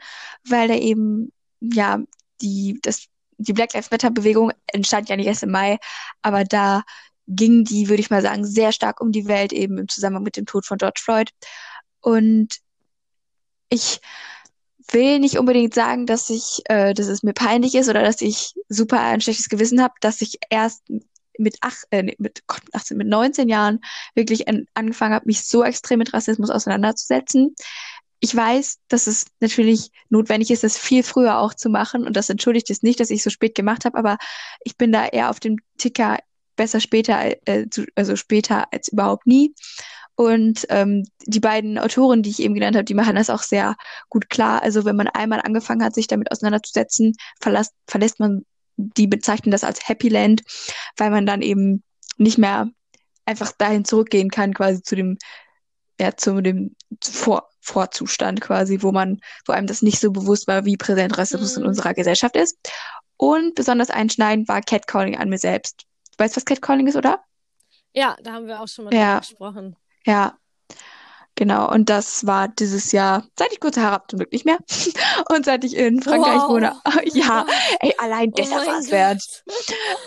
weil da eben, ja, die, das, die Black Lives Matter Bewegung entstand ja nicht erst im Mai, aber da ging die, würde ich mal sagen, sehr stark um die Welt, eben im Zusammenhang mit dem Tod von George Floyd. Und ich will nicht unbedingt sagen, dass ich, äh, dass es mir peinlich ist oder dass ich super ein schlechtes Gewissen habe, dass ich erst mit acht, äh, mit Gott, 18, mit 19 Jahren wirklich an, angefangen habe, mich so extrem mit Rassismus auseinanderzusetzen. Ich weiß, dass es natürlich notwendig ist, das viel früher auch zu machen und das entschuldigt es nicht, dass ich so spät gemacht habe, aber ich bin da eher auf dem Ticker besser später, äh, zu, also später als überhaupt nie. Und ähm, die beiden Autoren, die ich eben genannt habe, die machen das auch sehr gut klar. Also wenn man einmal angefangen hat, sich damit auseinanderzusetzen, verlässt, verlässt man, die bezeichnen das als Happy Land, weil man dann eben nicht mehr einfach dahin zurückgehen kann, quasi zu dem, ja, zu dem Vor Vorzustand quasi, wo man, wo einem das nicht so bewusst war, wie präsent Rassismus in Mhm. unserer Gesellschaft ist. Und besonders einschneidend war Catcalling an mir selbst. Du weißt, was Catcalling ist, oder? Ja, da haben wir auch schon mal Ja. drüber gesprochen. Ja, genau. Und das war dieses Jahr, seit ich kurze Haare habe, zum Glück nicht mehr. <laughs> Und seit ich in Frankreich Wow. wohne. <laughs> Ja, ey, allein Oh deshalb mein war es wert.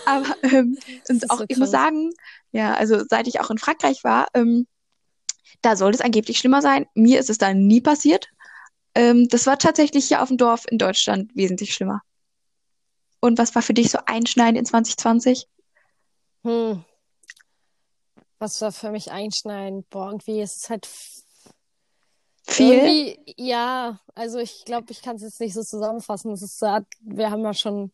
Aber ähm, und auch, so ich muss sagen, ja, also seit ich auch in Frankreich war, ähm, da soll es angeblich schlimmer sein. Mir ist es da nie passiert. Ähm, das war tatsächlich hier auf dem Dorf in Deutschland wesentlich schlimmer. Und was war für dich so einschneidend in 2020? Hm. Was war für mich einschneidend? Boah, irgendwie ist es halt Viel? irgendwie, ja, also ich glaube, ich kann es jetzt nicht so zusammenfassen. Es ist, so- wir haben ja schon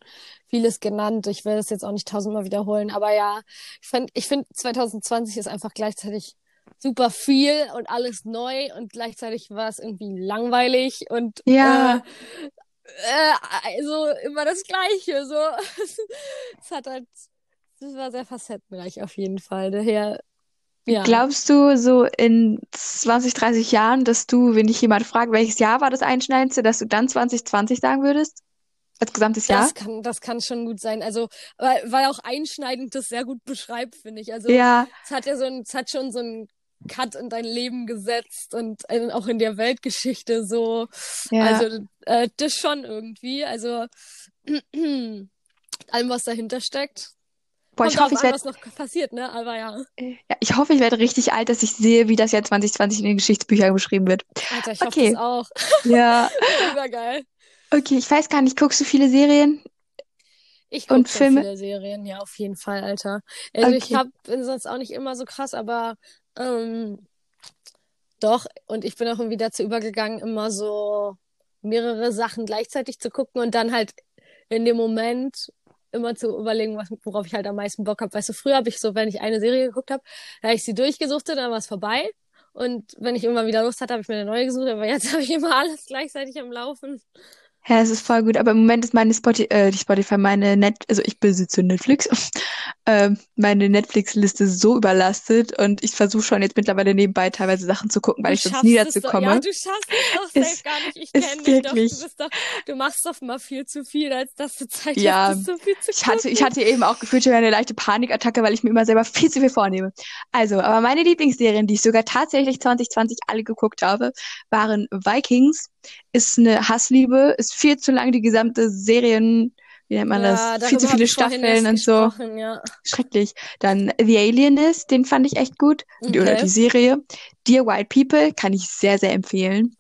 vieles genannt. Ich will es jetzt auch nicht tausendmal wiederholen, aber ja, ich find, ich finde 2020 ist einfach gleichzeitig super viel und alles neu und gleichzeitig war es irgendwie langweilig und Ja. äh, äh, also immer das Gleiche. So, <laughs> es hat halt, es war sehr facettenreich auf jeden Fall. Daher, ja. Glaubst du so in 20, 30 Jahren, dass du, wenn dich jemand fragt, welches Jahr war das Einschneidendste, dass du dann 2020 sagen würdest? Als gesamtes Jahr? Das kann, das kann schon gut sein. Also, weil, weil auch einschneidend das sehr gut beschreibt, finde ich. Also, Ja, es hat ja so ein, es hat schon so einen Cut in dein Leben gesetzt und äh, auch in der Weltgeschichte so. ja. Also, äh, das schon irgendwie. Also, <clears throat> allem, was dahinter steckt. Boah, Kommt ich hoffe, ich werde, was noch passiert, ne? Aber ja. ja, ich hoffe, ich werde richtig alt, dass ich sehe, wie das Jahr 2020 in den Geschichtsbüchern beschrieben wird. Alter, ich hoffe Okay. das auch. Ja. <laughs> Mega geil. Okay, ich weiß gar nicht, guckst du viele Serien? Ich gucke viele Serien, ja, auf jeden Fall, Alter. Also ich Okay. hab, bin sonst auch nicht immer so krass, aber ähm, doch, und ich bin auch irgendwie dazu übergegangen, immer so mehrere Sachen gleichzeitig zu gucken und dann halt in dem Moment immer zu überlegen, was, worauf ich halt am meisten Bock habe. Weißt du, früher habe ich so, wenn ich eine Serie geguckt habe, da habe ich sie durchgesuchtet, dann war es vorbei. Und wenn ich immer wieder Lust hatte, habe ich mir eine neue gesucht, aber jetzt <laughs> habe ich immer alles gleichzeitig am Laufen. Ja, es ist voll gut, aber im Moment ist meine Spotify, äh, die Spotify, meine Net, also ich besitze Netflix, <laughs> ähm, meine Netflix-Liste so überlastet und ich versuche schon jetzt mittlerweile nebenbei teilweise Sachen zu gucken, weil Du ich sonst nie es dazu doch. komme. Ja, du schaffst es doch <laughs> safe Ist- gar nicht. Ich kenne dich doch. Du bist doch, du machst doch mal viel zu viel, als dass du Zeit Ja, hast, so viel zu Ich hatte, ich hatte eben auch gefühlt schon eine leichte Panikattacke, weil ich mir immer selber viel zu viel vornehme. Also, aber meine Lieblingsserien, die ich sogar tatsächlich 2020 alle geguckt habe, waren Vikings. Ist eine Hassliebe, ist viel zu lang die gesamte Serien, wie nennt man Ja, das? Viel zu viele Staffeln und so. ja. Schrecklich. Dann The Alienist, den fand ich echt gut. Die, oder Okay. die Serie. Dear White People kann ich sehr, sehr empfehlen.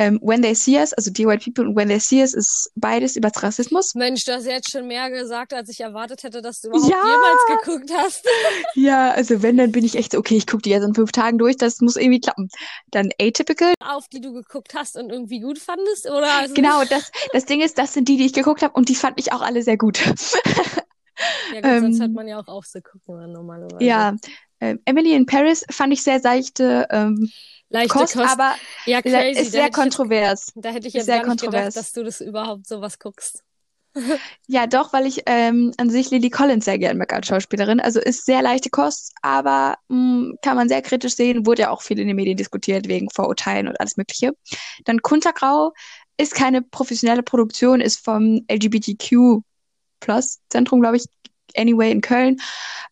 Ähm, When They See Us, also Dear White People und When They See Us ist beides über Rassismus. Mensch, du hast jetzt schon mehr gesagt, als ich erwartet hätte, dass du überhaupt Ja. jemals geguckt hast. <laughs> Ja, also wenn, dann bin ich echt so, okay, ich gucke die jetzt in fünf Tagen durch, das muss irgendwie klappen. Dann Atypical, Auf die du geguckt hast und irgendwie gut fandest, oder? Also, genau, <laughs> das, das Ding ist, das sind die, die ich geguckt habe und die fand ich auch alle sehr gut. <laughs> Ja, gut, sonst ähm, hat man ja auch aufzugucken, normalerweise. Ja, ähm, Emily in Paris fand ich sehr seichte ähm, Leichte Kost, Kost. aber Ja, crazy. ist Da sehr hätte ich kontrovers. da hätte ich jetzt sehr nicht gedacht, kontrovers. dass du das überhaupt sowas guckst. <laughs> Ja, doch, weil ich ähm, an sich Lily Collins sehr gern mag als Schauspielerin. Also ist sehr leichte Kost, aber mh, kann man sehr kritisch sehen. Wurde ja auch viel in den Medien diskutiert wegen Vorurteilen und alles Mögliche. Dann Kuntergrau ist keine professionelle Produktion, ist vom LGBTQ Plus Zentrum, glaube ich, Anyway in Köln.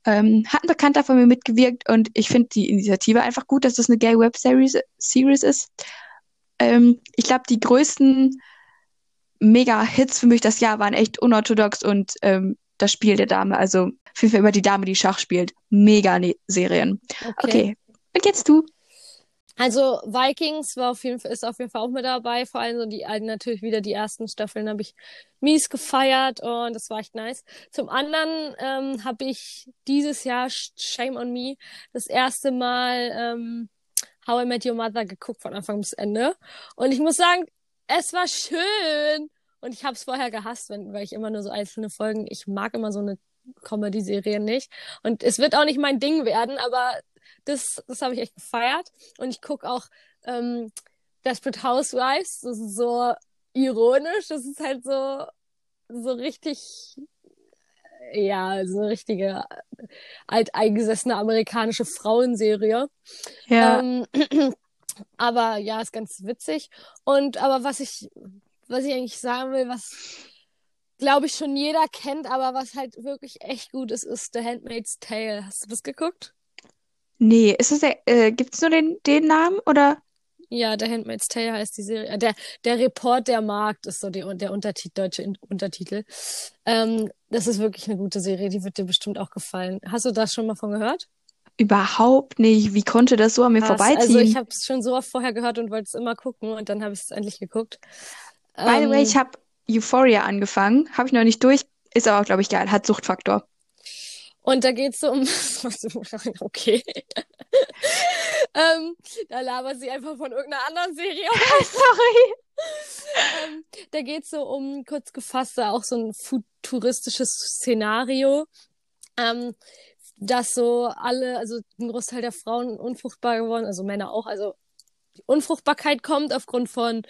Ähm, hat ein Bekannter von mir mitgewirkt und ich finde die Initiative einfach gut, dass das eine Gay Web Series, Series ist. Ähm, ich glaube, die größten Mega-Hits für mich das Jahr waren echt unorthodox und ähm, das Spiel der Dame, also auf jeden Fall über die Dame, die Schach spielt. Mega-Serien. Okay. Okay. Und jetzt du. Also Vikings war auf jeden Fall, ist auf jeden Fall auch mit dabei. Vor allem so die alten, natürlich wieder die ersten Staffeln habe ich mies gefeiert und das war echt nice. Zum anderen ähm, habe ich dieses Jahr, Shame on Me, das erste Mal ähm, How I Met Your Mother geguckt von Anfang bis Ende. Und ich muss sagen, es war schön. Und ich habe es vorher gehasst, wenn, weil ich immer nur so einzelne Folgen, ich mag immer so eine Comedy-Serie nicht. Und es wird auch nicht mein Ding werden, aber das, das habe ich echt gefeiert. Und ich guck auch ähm, Desperate Housewives. Das ist so ironisch. Das ist halt so, so richtig, ja, so eine richtige alteingesessene amerikanische Frauenserie. Ja. Ähm, <clears throat> aber ja, ist ganz witzig. Und aber was ich, was ich eigentlich sagen will, was glaube ich schon jeder kennt, aber was halt wirklich echt gut ist, ist The Handmaid's Tale. Hast du das geguckt? Nee, ist das der, äh, gibt's nur den, den Namen oder? Ja, The Handmaid's Tale heißt die Serie. Der, der Report der Markt ist so die, der Untertitel, deutsche Untertitel. Ähm, das ist wirklich eine gute Serie, die wird dir bestimmt auch gefallen. Hast du das schon mal von gehört? Überhaupt nicht. Wie konnte das so an mir Krass. Also vorbeiziehen? ich habe es schon so oft vorher gehört und wollte es immer gucken und dann habe ich es endlich geguckt. By the way, Ähm, ich habe Euphoria angefangen, habe ich noch nicht durch. Ist aber, glaube ich, geil. Hat Suchtfaktor. Und da geht's so um, <laughs> okay. ähm, da labert sie einfach von irgendeiner anderen Serie. <laughs> Sorry. ähm, da geht's so um, kurz gefasst, auch so ein futuristisches Szenario. Ähm, dass so alle, also ein Großteil der Frauen unfruchtbar geworden, also Männer auch, also die Unfruchtbarkeit kommt aufgrund von,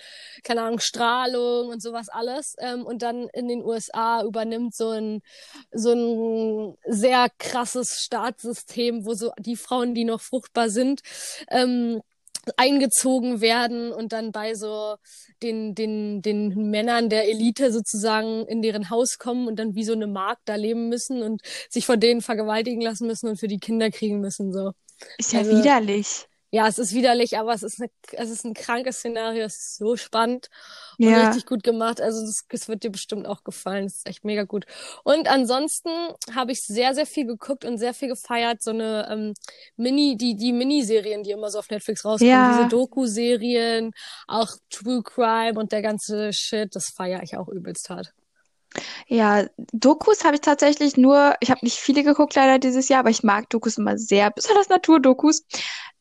keine Ahnung, Strahlung und sowas alles. Ähm, und dann in den USA übernimmt so ein, so ein sehr krasses Staatssystem, wo so die Frauen, die noch fruchtbar sind, ähm, eingezogen werden und dann bei so den, den, den Männern der Elite sozusagen in deren Haus kommen und dann wie so eine Magd da leben müssen und sich von denen vergewaltigen lassen müssen und für die Kinder kriegen müssen, so. Ist ja also, widerlich ja, es ist widerlich, aber es ist, eine, es ist ein krankes Szenario, es ist so spannend und ja. richtig gut gemacht. Also es wird dir bestimmt auch gefallen. Es ist echt mega gut. Und ansonsten habe ich sehr, sehr viel geguckt und sehr viel gefeiert. So eine ähm, Mini, die, die Miniserien, die immer so auf Netflix rauskommen, ja. diese Doku-Serien, auch True Crime und der ganze Shit, das feiere ich auch übelst hart. Ja, Dokus habe ich tatsächlich nur, ich habe nicht viele geguckt leider dieses Jahr, aber ich mag Dokus immer sehr, besonders Naturdokus.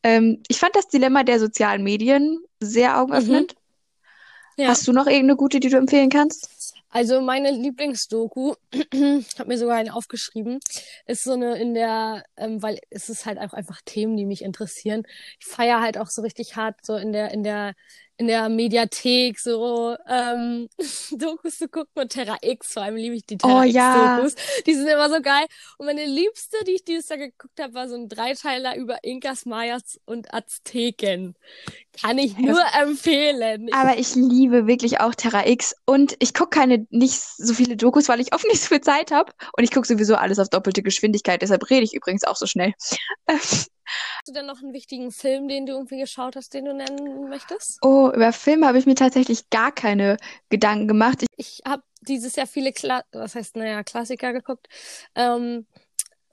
Ähm, ich fand das Dilemma der sozialen Medien sehr augenöffnend. Mhm. Ja. Hast du noch irgendeine gute, die du empfehlen kannst? Also meine Lieblingsdoku, <clears throat> habe mir sogar eine aufgeschrieben, ist so eine in der, ähm, weil es ist halt auch einfach Themen, die mich interessieren. Ich feiere halt auch so richtig hart so in der in der in der Mediathek so ähm, <laughs> Dokus zu gucken und Terra X, vor allem liebe ich die Terra oh, X Dokus. Ja. Die sind immer so geil. Und meine liebste, die ich dieses Jahr geguckt habe, war so ein Dreiteiler über Inkas, Mayas und Azteken. Kann ich nur empfehlen. Aber ich liebe wirklich auch Terra X und ich gucke keine nicht so viele Dokus, weil ich oft <laughs> nicht so viel Zeit habe und ich gucke sowieso alles auf doppelte Geschwindigkeit, deshalb rede ich übrigens auch so schnell. <laughs> Hast du denn noch einen wichtigen Film, den du irgendwie geschaut hast, den du nennen möchtest? Oh, über Filme habe ich mir tatsächlich gar keine Gedanken gemacht. Ich, ich habe dieses Jahr viele, Kla was heißt, naja, Klassiker geguckt. Ähm,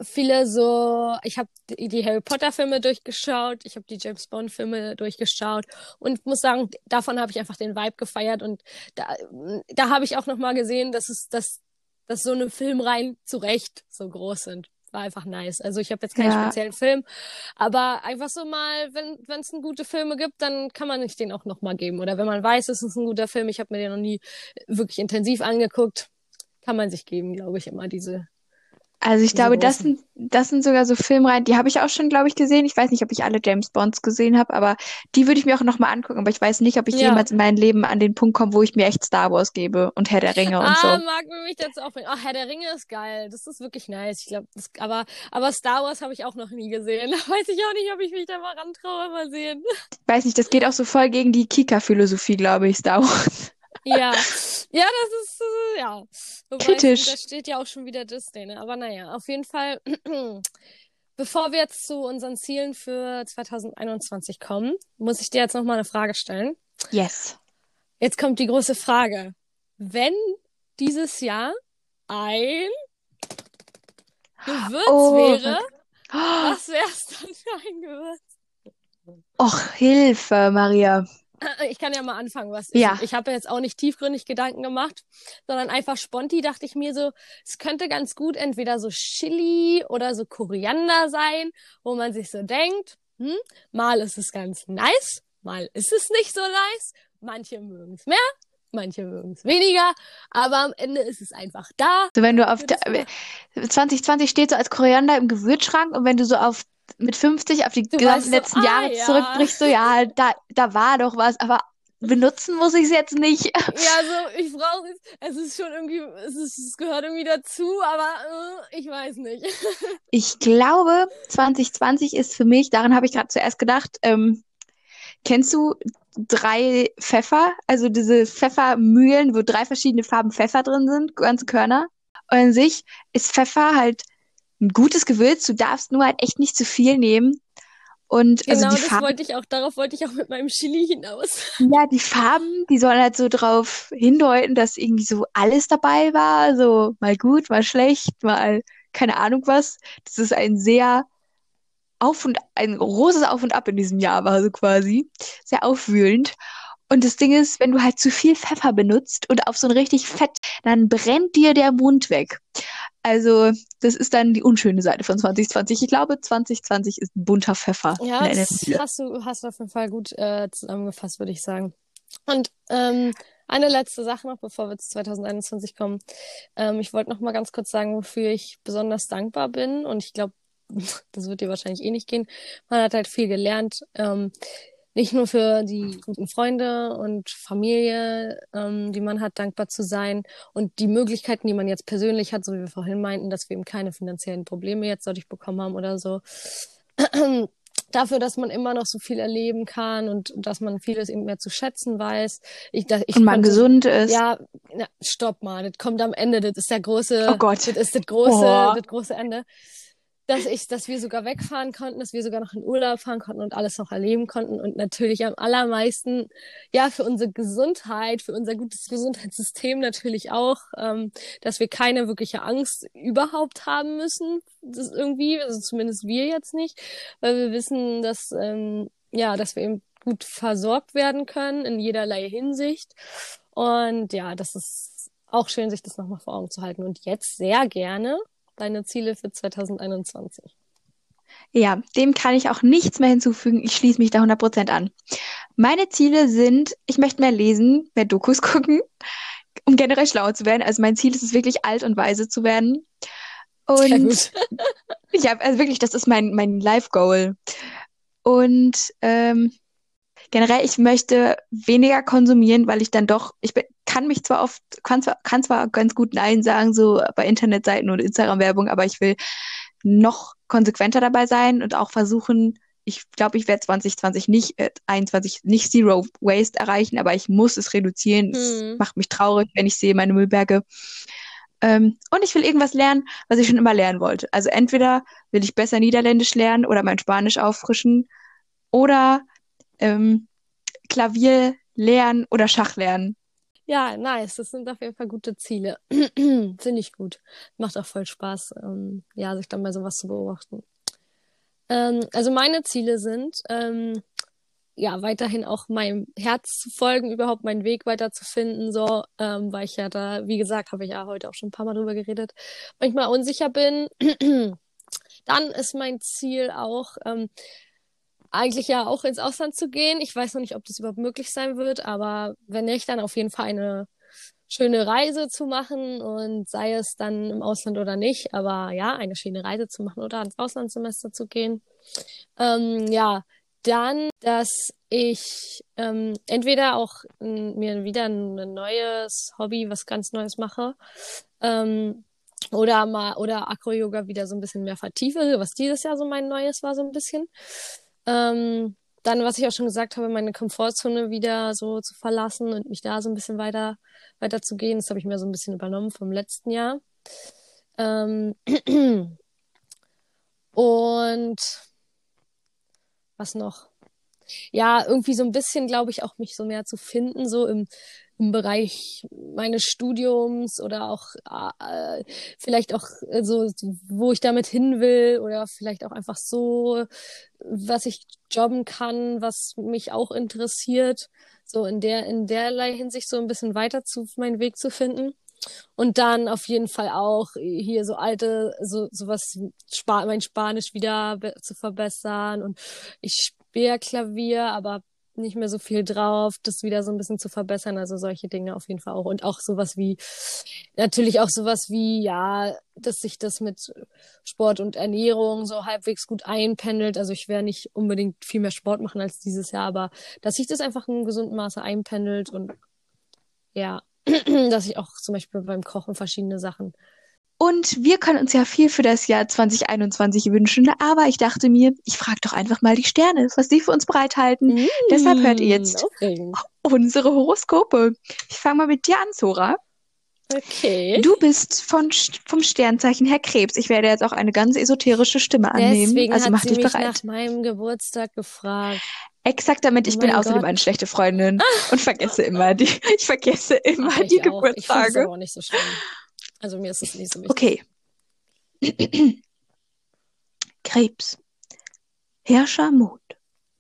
viele so, ich habe die Harry Potter Filme durchgeschaut, ich habe die James Bond Filme durchgeschaut und muss sagen, davon habe ich einfach den Vibe gefeiert und da, da habe ich auch noch mal gesehen, dass es, dass, dass so eine Filmreihen zu Recht so groß sind war einfach nice. Also ich habe jetzt keinen ja. speziellen Film, aber einfach so mal, wenn es gute Filme gibt, dann kann man sich den auch noch mal geben. Oder wenn man weiß, es ist ein guter Film, ich habe mir den noch nie wirklich intensiv angeguckt, kann man sich geben, glaube ich, immer diese also ich glaube, das sind, das sind sogar so Filmreihen, die habe ich auch schon, glaube ich, gesehen. Ich weiß nicht, ob ich alle James Bonds gesehen habe, aber die würde ich mir auch nochmal angucken. Aber ich weiß nicht, ob ich ja. jemals in meinem Leben an den Punkt komme, wo ich mir echt Star Wars gebe und Herr der Ringe und ah, so. Ah, mag mich dazu aufbringen. Ach, Herr der Ringe ist geil. Das ist wirklich nice. Ich glaube, aber, aber Star Wars habe ich auch noch nie gesehen. <laughs> Da weiß ich auch nicht, ob ich mich da mal rantraue. Mal sehen. Ich weiß nicht, das geht auch so voll gegen die Kika-Philosophie, glaube ich, Star Wars. Ja, ja, das ist, äh, ja. Wobei, Kritisch. Da steht ja auch schon wieder Disney, ne? Aber naja, auf jeden Fall, <clears throat> bevor wir jetzt zu unseren Zielen für 2021 kommen, muss ich dir jetzt nochmal eine Frage stellen. Yes. Jetzt kommt die große Frage. Wenn dieses Jahr ein Gewürz oh, wäre, was wär's dann für ein Gewürz? Och, Hilfe, Maria. <clears throat> Ich kann ja mal anfangen, was ja. ich, ich habe jetzt auch nicht tiefgründig Gedanken gemacht, sondern einfach sponti dachte ich mir so, es könnte ganz gut entweder so Chili oder so Koriander sein, wo man sich so denkt, hm, mal ist es ganz nice, mal ist es nicht so nice, manche mögen es mehr, manche mögen es weniger, aber am Ende ist es einfach da. So wenn du auf 2020 steht so als Koriander im Gewürzschrank und wenn du so auf mit 50 auf die du gesamten letzten so, Jahre ah, ja. zurückbrichst, so ja, da, da war doch was, aber benutzen muss ich es jetzt nicht. Ja, <laughs> so ich brauche es. Es ist schon irgendwie, es, ist, es gehört irgendwie dazu, aber äh, ich weiß nicht. <laughs> ich glaube, 2020 ist für mich, daran habe ich gerade zuerst gedacht, ähm, kennst du drei Pfeffer, also diese Pfeffermühlen, wo drei verschiedene Farben Pfeffer drin sind, ganze Körner? Und an sich ist Pfeffer halt ein gutes Gewürz. Du darfst nur halt echt nicht zu viel nehmen. Und also genau, also die das Farben, wollte ich auch, darauf wollte ich auch mit meinem Chili hinaus. <laughs> Ja, die Farben, die sollen halt so drauf hindeuten, dass irgendwie so alles dabei war. So mal gut, mal schlecht, mal keine Ahnung was. Das ist ein sehr auf und ein großes Auf und Ab in diesem Jahr war so quasi. Sehr aufwühlend. Und das Ding ist, wenn du halt zu viel Pfeffer benutzt und auf so ein richtig Fett, dann brennt dir der Mund weg. Also, das ist dann die unschöne Seite von 2020. Ich glaube, 2020 ist bunter Pfeffer. Ja, das hast du, hast du auf jeden Fall gut äh, zusammengefasst, würde ich sagen. Und ähm, eine letzte Sache noch, bevor wir zu 2021 kommen. Ähm, ich wollte noch mal ganz kurz sagen, wofür ich besonders dankbar bin. Und ich glaube, <laughs> das wird dir wahrscheinlich eh nicht gehen. Man hat halt viel gelernt. Ähm, nicht nur für die guten Freunde und Familie, ähm, die man hat, dankbar zu sein und die Möglichkeiten, die man jetzt persönlich hat, so wie wir vorhin meinten, dass wir eben keine finanziellen Probleme jetzt dadurch bekommen haben oder so. <clears throat> dafür, dass man immer noch so viel erleben kann und dass man vieles eben mehr zu schätzen weiß. Ich, dass ich und man konnte, gesund ist. Ja, na, stopp mal, das kommt am Ende, das ist der große, oh Gott. das ist das große, oh. das große Ende dass ich, dass wir sogar wegfahren konnten, dass wir sogar noch in Urlaub fahren konnten und alles noch erleben konnten und natürlich am allermeisten, ja, für unsere Gesundheit, für unser gutes Gesundheitssystem natürlich auch, ähm, dass wir keine wirkliche Angst überhaupt haben müssen, das irgendwie, also zumindest wir jetzt nicht, weil wir wissen, dass, ähm, ja, dass wir eben gut versorgt werden können in jederlei Hinsicht. Und ja, das ist auch schön, sich das nochmal vor Augen zu halten. Und jetzt sehr gerne deine Ziele für 2021? Ja, dem kann ich auch nichts mehr hinzufügen. Ich schließe mich da 100% an. Meine Ziele sind, ich möchte mehr lesen, mehr Dokus <laughs> gucken, um generell schlauer zu werden. Also mein Ziel ist es wirklich, alt und weise zu werden. Und Sehr gut. <laughs> ja, also wirklich, das ist mein, mein Life-Goal. Und ähm, generell, ich möchte weniger konsumieren, weil ich dann doch, ich bin, kann mich zwar oft, kann zwar, kann zwar ganz gut Nein sagen, so bei Internetseiten und Instagram-Werbung, aber ich will noch konsequenter dabei sein und auch versuchen, ich glaube, ich werde 2020 nicht, äh, 21 nicht Zero Waste erreichen, aber ich muss es reduzieren. Mhm. Es hm. macht mich traurig, wenn ich sehe meine Müllberge. Ähm, und ich will irgendwas lernen, was ich schon immer lernen wollte. Also entweder will ich besser Niederländisch lernen oder mein Spanisch auffrischen oder ähm, Klavier lernen oder Schach lernen. Ja, nice. Das sind auf jeden Fall gute Ziele. <clears throat> Finde ich gut. Macht auch voll Spaß, ähm, ja, sich dann bei sowas zu beobachten. Ähm, also meine Ziele sind, ähm, ja, weiterhin auch meinem Herz zu folgen, überhaupt meinen Weg weiterzufinden, so, ähm, weil ich ja da, wie gesagt, habe ich ja heute auch schon ein paar Mal drüber geredet, manchmal unsicher bin. <clears throat> Dann ist mein Ziel auch, ähm, eigentlich ja auch ins Ausland zu gehen. Ich weiß noch nicht, ob das überhaupt möglich sein wird, aber wenn nicht, dann auf jeden Fall eine schöne Reise zu machen und sei es dann im Ausland oder nicht, aber ja, eine schöne Reise zu machen oder ins Auslandssemester zu gehen. Ähm, ja, dann, dass ich ähm, entweder auch m, mir wieder ein, ein, neues Hobby, was ganz Neues mache, ähm, oder mal oder Acro Yoga wieder so ein bisschen mehr vertiefe, was dieses Jahr so mein Neues war so ein bisschen. Ähm, dann, was ich auch schon gesagt habe, meine Komfortzone wieder so zu verlassen und mich da so ein bisschen weiter, weiter zu gehen. Das habe ich mir so ein bisschen übernommen vom letzten Jahr. Ähm <clears throat> und was noch? Ja, irgendwie so ein bisschen, glaube ich, auch mich so mehr zu finden, so im, im Bereich meines Studiums oder auch äh, vielleicht auch so, wo ich damit hin will oder vielleicht auch einfach so, was ich jobben kann, was mich auch interessiert, so in der in derlei Hinsicht so ein bisschen weiter zu meinen Weg zu finden. Und dann auf jeden Fall auch hier so alte, so sowas, Sp mein Spanisch wieder zu verbessern. Und ich spiele Klavier, aber nicht mehr so viel drauf, das wieder so ein bisschen zu verbessern. Also solche Dinge auf jeden Fall auch. Und auch sowas wie, natürlich auch sowas wie, ja, dass sich das mit Sport und Ernährung so halbwegs gut einpendelt. Also ich werde nicht unbedingt viel mehr Sport machen als dieses Jahr, aber dass sich das einfach in gesunden Maße einpendelt und ja, <clears throat> dass ich auch zum Beispiel beim Kochen verschiedene Sachen und wir können uns ja viel für das Jahr 2021 wünschen, aber ich dachte mir, ich frage doch einfach mal die Sterne, was sie für uns bereithalten. Mm, Deshalb hört ihr jetzt aufregend. unsere Horoskope. Ich fange mal mit dir an, Zora. Okay. Du bist von, vom Sternzeichen Herr Krebs. Ich werde jetzt auch eine ganz esoterische Stimme annehmen. Deswegen also hat mach sie dich mich bereit. nach meinem Geburtstag gefragt. Exakt damit, ich Oh bin außerdem Gott. eine schlechte Freundin und vergesse immer die, <laughs> ich vergesse immer Ach, die auch. Ich finde es Geburtstage. aber auch nicht so schlimm. Also mir ist es nicht so wichtig. Okay. <clears throat> Krebs. Herrscher Mond.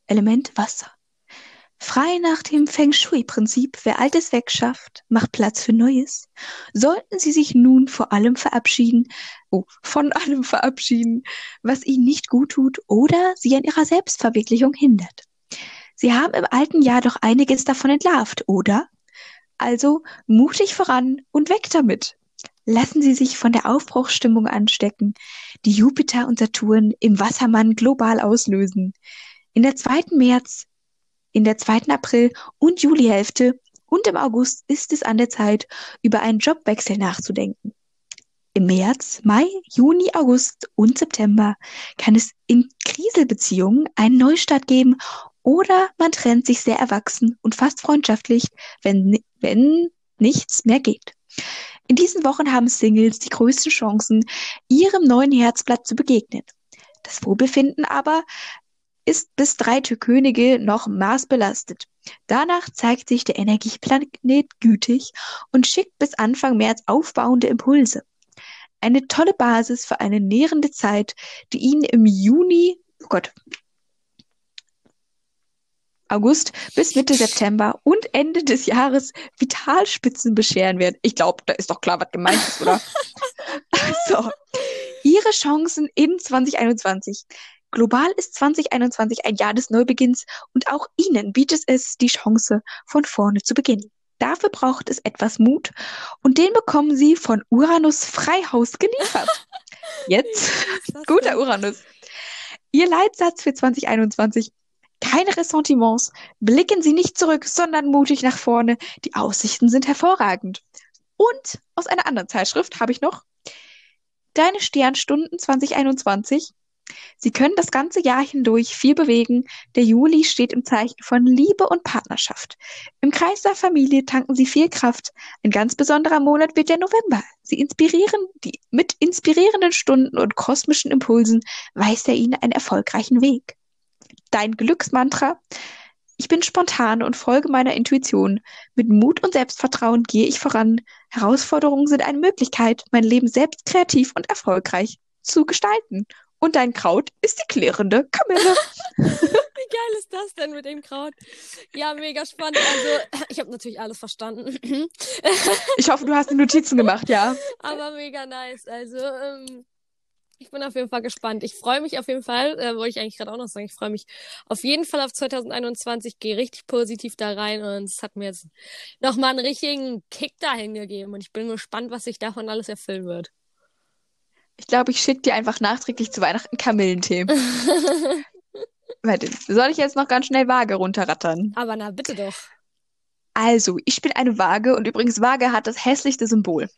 Element Wasser. Frei nach dem Feng Shui-Prinzip, wer Altes wegschafft, macht Platz für Neues, sollten Sie sich nun vor allem verabschieden, oh, von allem verabschieden, was Ihnen nicht gut tut oder Sie an Ihrer Selbstverwirklichung hindert. Sie haben im alten Jahr doch einiges davon entlarvt, oder? Also mutig voran und weg damit. Lassen Sie sich von der Aufbruchsstimmung anstecken, die Jupiter und Saturn im Wassermann global auslösen. In der zweiten März in der zweiten April- und Julihälfte und im August ist es an der Zeit, über einen Jobwechsel nachzudenken. Im März, Mai, Juni, August und September kann es in Kriselbeziehungen einen Neustart geben oder man trennt sich sehr erwachsen und fast freundschaftlich, wenn, wenn nichts mehr geht. In diesen Wochen haben Singles die größten Chancen, ihrem neuen Herzblatt zu begegnen. Das Wohlbefinden aber ist bis drei Könige noch maßbelastet. Danach zeigt sich der Energieplanet gütig und schickt bis Anfang März aufbauende Impulse. Eine tolle Basis für eine nährende Zeit, die Ihnen im Juni, oh Gott, August bis Mitte September und Ende des Jahres Vitalspitzen bescheren wird. Ich glaube, da ist doch klar, was gemeint ist, oder? <laughs> so. Ihre Chancen in 2021. Global ist 2021 ein Jahr des Neubeginns und auch Ihnen bietet es die Chance, von vorne zu beginnen. Dafür braucht es etwas Mut und den bekommen Sie von Uranus Freihaus geliefert. <laughs> Jetzt, guter Uranus. Ihr Leitsatz für 2021. Keine Ressentiments. Blicken Sie nicht zurück, sondern mutig nach vorne. Die Aussichten sind hervorragend. Und aus einer anderen Zeitschrift habe ich noch Deine Sternstunden 2021 Sie können das ganze Jahr hindurch viel bewegen. Der Juli steht im Zeichen von Liebe und Partnerschaft. Im Kreis der Familie tanken Sie viel Kraft. Ein ganz besonderer Monat wird der November. Sie inspirieren die mit inspirierenden Stunden und kosmischen Impulsen weist er Ihnen einen erfolgreichen Weg. Dein Glücksmantra ich bin spontan und folge meiner Intuition. Mit Mut und Selbstvertrauen gehe ich voran. Herausforderungen sind eine Möglichkeit, mein Leben selbst kreativ und erfolgreich zu gestalten. Und dein Kraut ist die klärende Kamille. <laughs> Wie geil ist das denn mit dem Kraut? Ja, mega spannend. Also, ich habe natürlich alles verstanden. ich hoffe, du hast die Notizen gemacht, ja. Aber mega nice. Also, ähm, ich bin auf jeden Fall gespannt. Ich freue mich auf jeden Fall, äh, wollte ich eigentlich gerade auch noch sagen, ich freue mich auf jeden Fall auf 2021, gehe richtig positiv da rein und es hat mir jetzt nochmal einen richtigen Kick dahin gegeben und ich bin gespannt, was sich davon alles erfüllen wird. Ich glaube, ich schicke dir einfach nachträglich zu Weihnachten Kamillentee. <laughs> Warte, soll ich jetzt noch ganz schnell Waage runterrattern? Aber na, bitte doch. Also, ich bin eine Waage und übrigens Waage hat das hässlichste Symbol.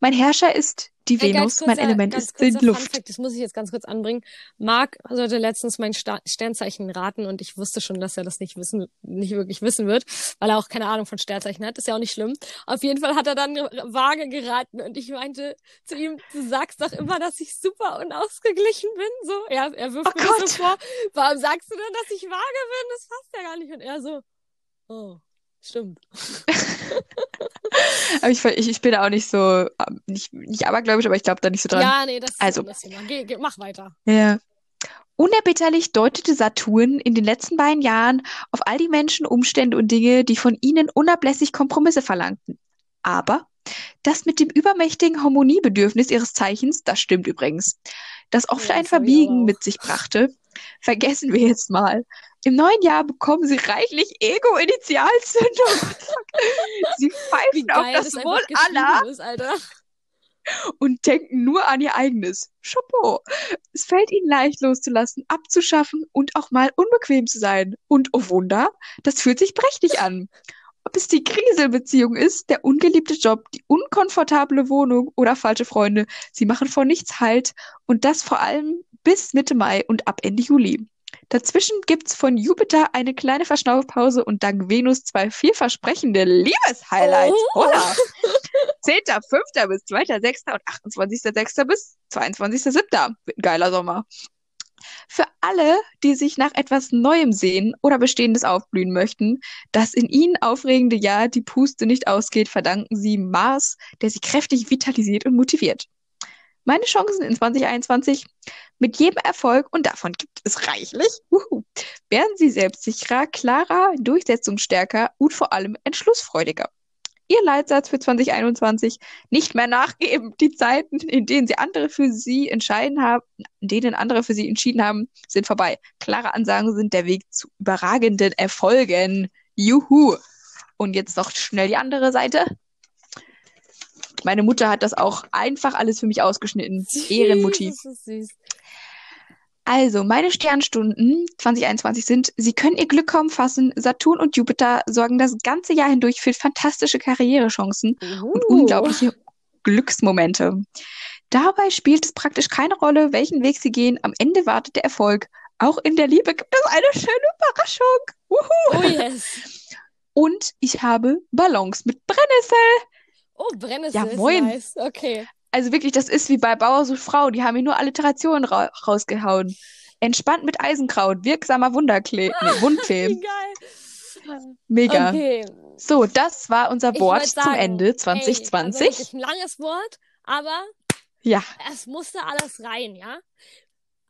Mein Herrscher ist die Ey, Venus, kurzer, mein Element ist die Luft. Fact, das muss ich jetzt ganz kurz anbringen. Marc sollte letztens mein Sta Sternzeichen raten und ich wusste schon, dass er das nicht wissen, nicht wirklich wissen wird, weil er auch keine Ahnung von Sternzeichen hat. ist ja auch nicht schlimm. Auf jeden Fall hat er dann vage geraten und ich meinte zu ihm, du sagst doch immer, dass ich super unausgeglichen bin. So, er, er wirft oh mir Gott. so vor, warum sagst du denn, dass ich vage bin? Das passt ja gar nicht. Und er so, oh. Stimmt. <laughs> aber ich, ich, ich bin auch nicht so, nicht, nicht abergläubisch, aber ich glaube da nicht so dran. Ja, nee, das ist also, das Thema. Geh, geh, mach weiter. Ja. Unerbitterlich deutete Saturn in den letzten beiden Jahren auf all die Menschen, Umstände und Dinge, die von ihnen unablässig Kompromisse verlangten. Aber das mit dem übermächtigen Harmoniebedürfnis ihres Zeichens, das stimmt übrigens, das oft ja, ein Verbiegen mit sich brachte, vergessen wir jetzt mal. Im neuen Jahr bekommen sie reichlich Ego-Initialzündung. <laughs> sie pfeifen auf das Wohl aller und denken nur an ihr eigenes. Chapeau. Es fällt ihnen leicht loszulassen, abzuschaffen und auch mal unbequem zu sein. Und oh Wunder, das fühlt sich prächtig an. Ob es die Kriselbeziehung ist, der ungeliebte Job, die unkomfortable Wohnung oder falsche Freunde, sie machen vor nichts Halt und das vor allem bis Mitte Mai und ab Ende Juli. Dazwischen gibt's von Jupiter eine kleine Verschnaufpause und dank Venus zwei vielversprechende Liebeshighlights. Oh. Holla! 10.5. bis 2.6. und 28.6. bis 22.7. Wird ein geiler Sommer. Für alle, die sich nach etwas Neuem sehen oder Bestehendes aufblühen möchten, das in ihnen aufregende Jahr die Puste nicht ausgeht, verdanken sie Mars, der sie kräftig vitalisiert und motiviert. Meine Chancen in 2021. Mit jedem Erfolg, und davon gibt es reichlich, uhu, werden sie selbstsicherer, klarer, durchsetzungsstärker und vor allem entschlussfreudiger. Ihr Leitsatz für 2021, nicht mehr nachgeben. Die Zeiten, in denen sie andere für sie entscheiden haben, in denen andere für sie entschieden haben, sind vorbei. Klare Ansagen sind der Weg zu überragenden Erfolgen. Juhu! Und jetzt noch schnell die andere Seite. Meine Mutter hat das auch einfach alles für mich ausgeschnitten. Ehrenmutti. Das ist süß. Also, meine Sternstunden 2021 sind, Sie können Ihr Glück kaum fassen. Saturn und Jupiter sorgen das ganze Jahr hindurch für fantastische Karrierechancen und Uh. unglaubliche Glücksmomente. Dabei spielt es praktisch keine Rolle, welchen Weg Sie gehen. Am Ende wartet der Erfolg. Auch in der Liebe gibt es eine schöne Überraschung. Wuhu. Oh yes. Und ich habe Ballons mit Brennnessel. Oh, Brennnessel Ja, ist moin. nice. Okay. Also wirklich, das ist wie bei Bauer sucht Frau. Die haben hier nur Alliterationen ra rausgehauen. Entspannt mit Eisenkraut, wirksamer Wunderklee nee, <laughs> Wundcreme. Mega. Okay. So, das war unser Ich Wort würd zum sagen, Ende Ey, also 2020. ein langes Wort, aber Ja, es musste alles rein, ja?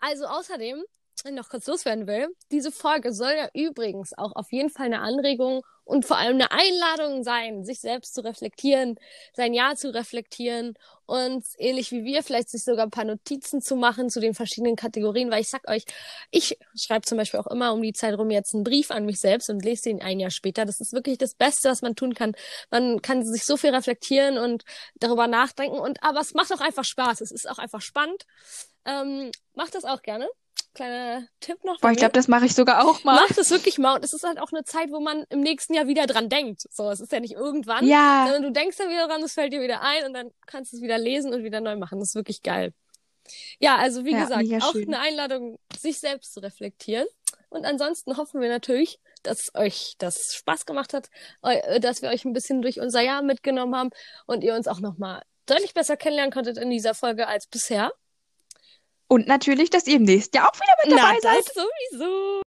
Also außerdem, wenn ich noch kurz loswerden will, diese Folge soll ja übrigens auch auf jeden Fall eine Anregung und vor allem eine Einladung sein, sich selbst zu reflektieren, sein Jahr zu reflektieren und ähnlich wie wir vielleicht sich sogar ein paar Notizen zu machen zu den verschiedenen Kategorien, weil ich sag euch, ich schreibe zum Beispiel auch immer um die Zeit rum jetzt einen Brief an mich selbst und lese den ein Jahr später. Das ist wirklich das Beste, was man tun kann. Man kann sich so viel reflektieren und darüber nachdenken und aber es macht auch einfach Spaß. Es ist auch einfach spannend. Ähm, macht das auch gerne. Kleiner Tipp noch. boah, ich glaube, das mache ich sogar auch mal. Macht es wirklich mal. Und es ist halt auch eine Zeit, wo man im nächsten Jahr wieder dran denkt. So, es ist ja nicht irgendwann, Ja, sondern du denkst dann wieder dran, es fällt dir wieder ein und dann kannst du es wieder lesen und wieder neu machen. Das ist wirklich geil. Ja, also wie Ja, gesagt, auch schön. eine Einladung, sich selbst zu reflektieren. Und ansonsten hoffen wir natürlich, dass euch das Spaß gemacht hat, eu- dass wir euch ein bisschen durch unser Jahr mitgenommen haben und ihr uns auch nochmal deutlich besser kennenlernen konntet in dieser Folge als bisher. Und natürlich, dass ihr im nächsten Jahr auch wieder mit dabei Na, seid. das sowieso.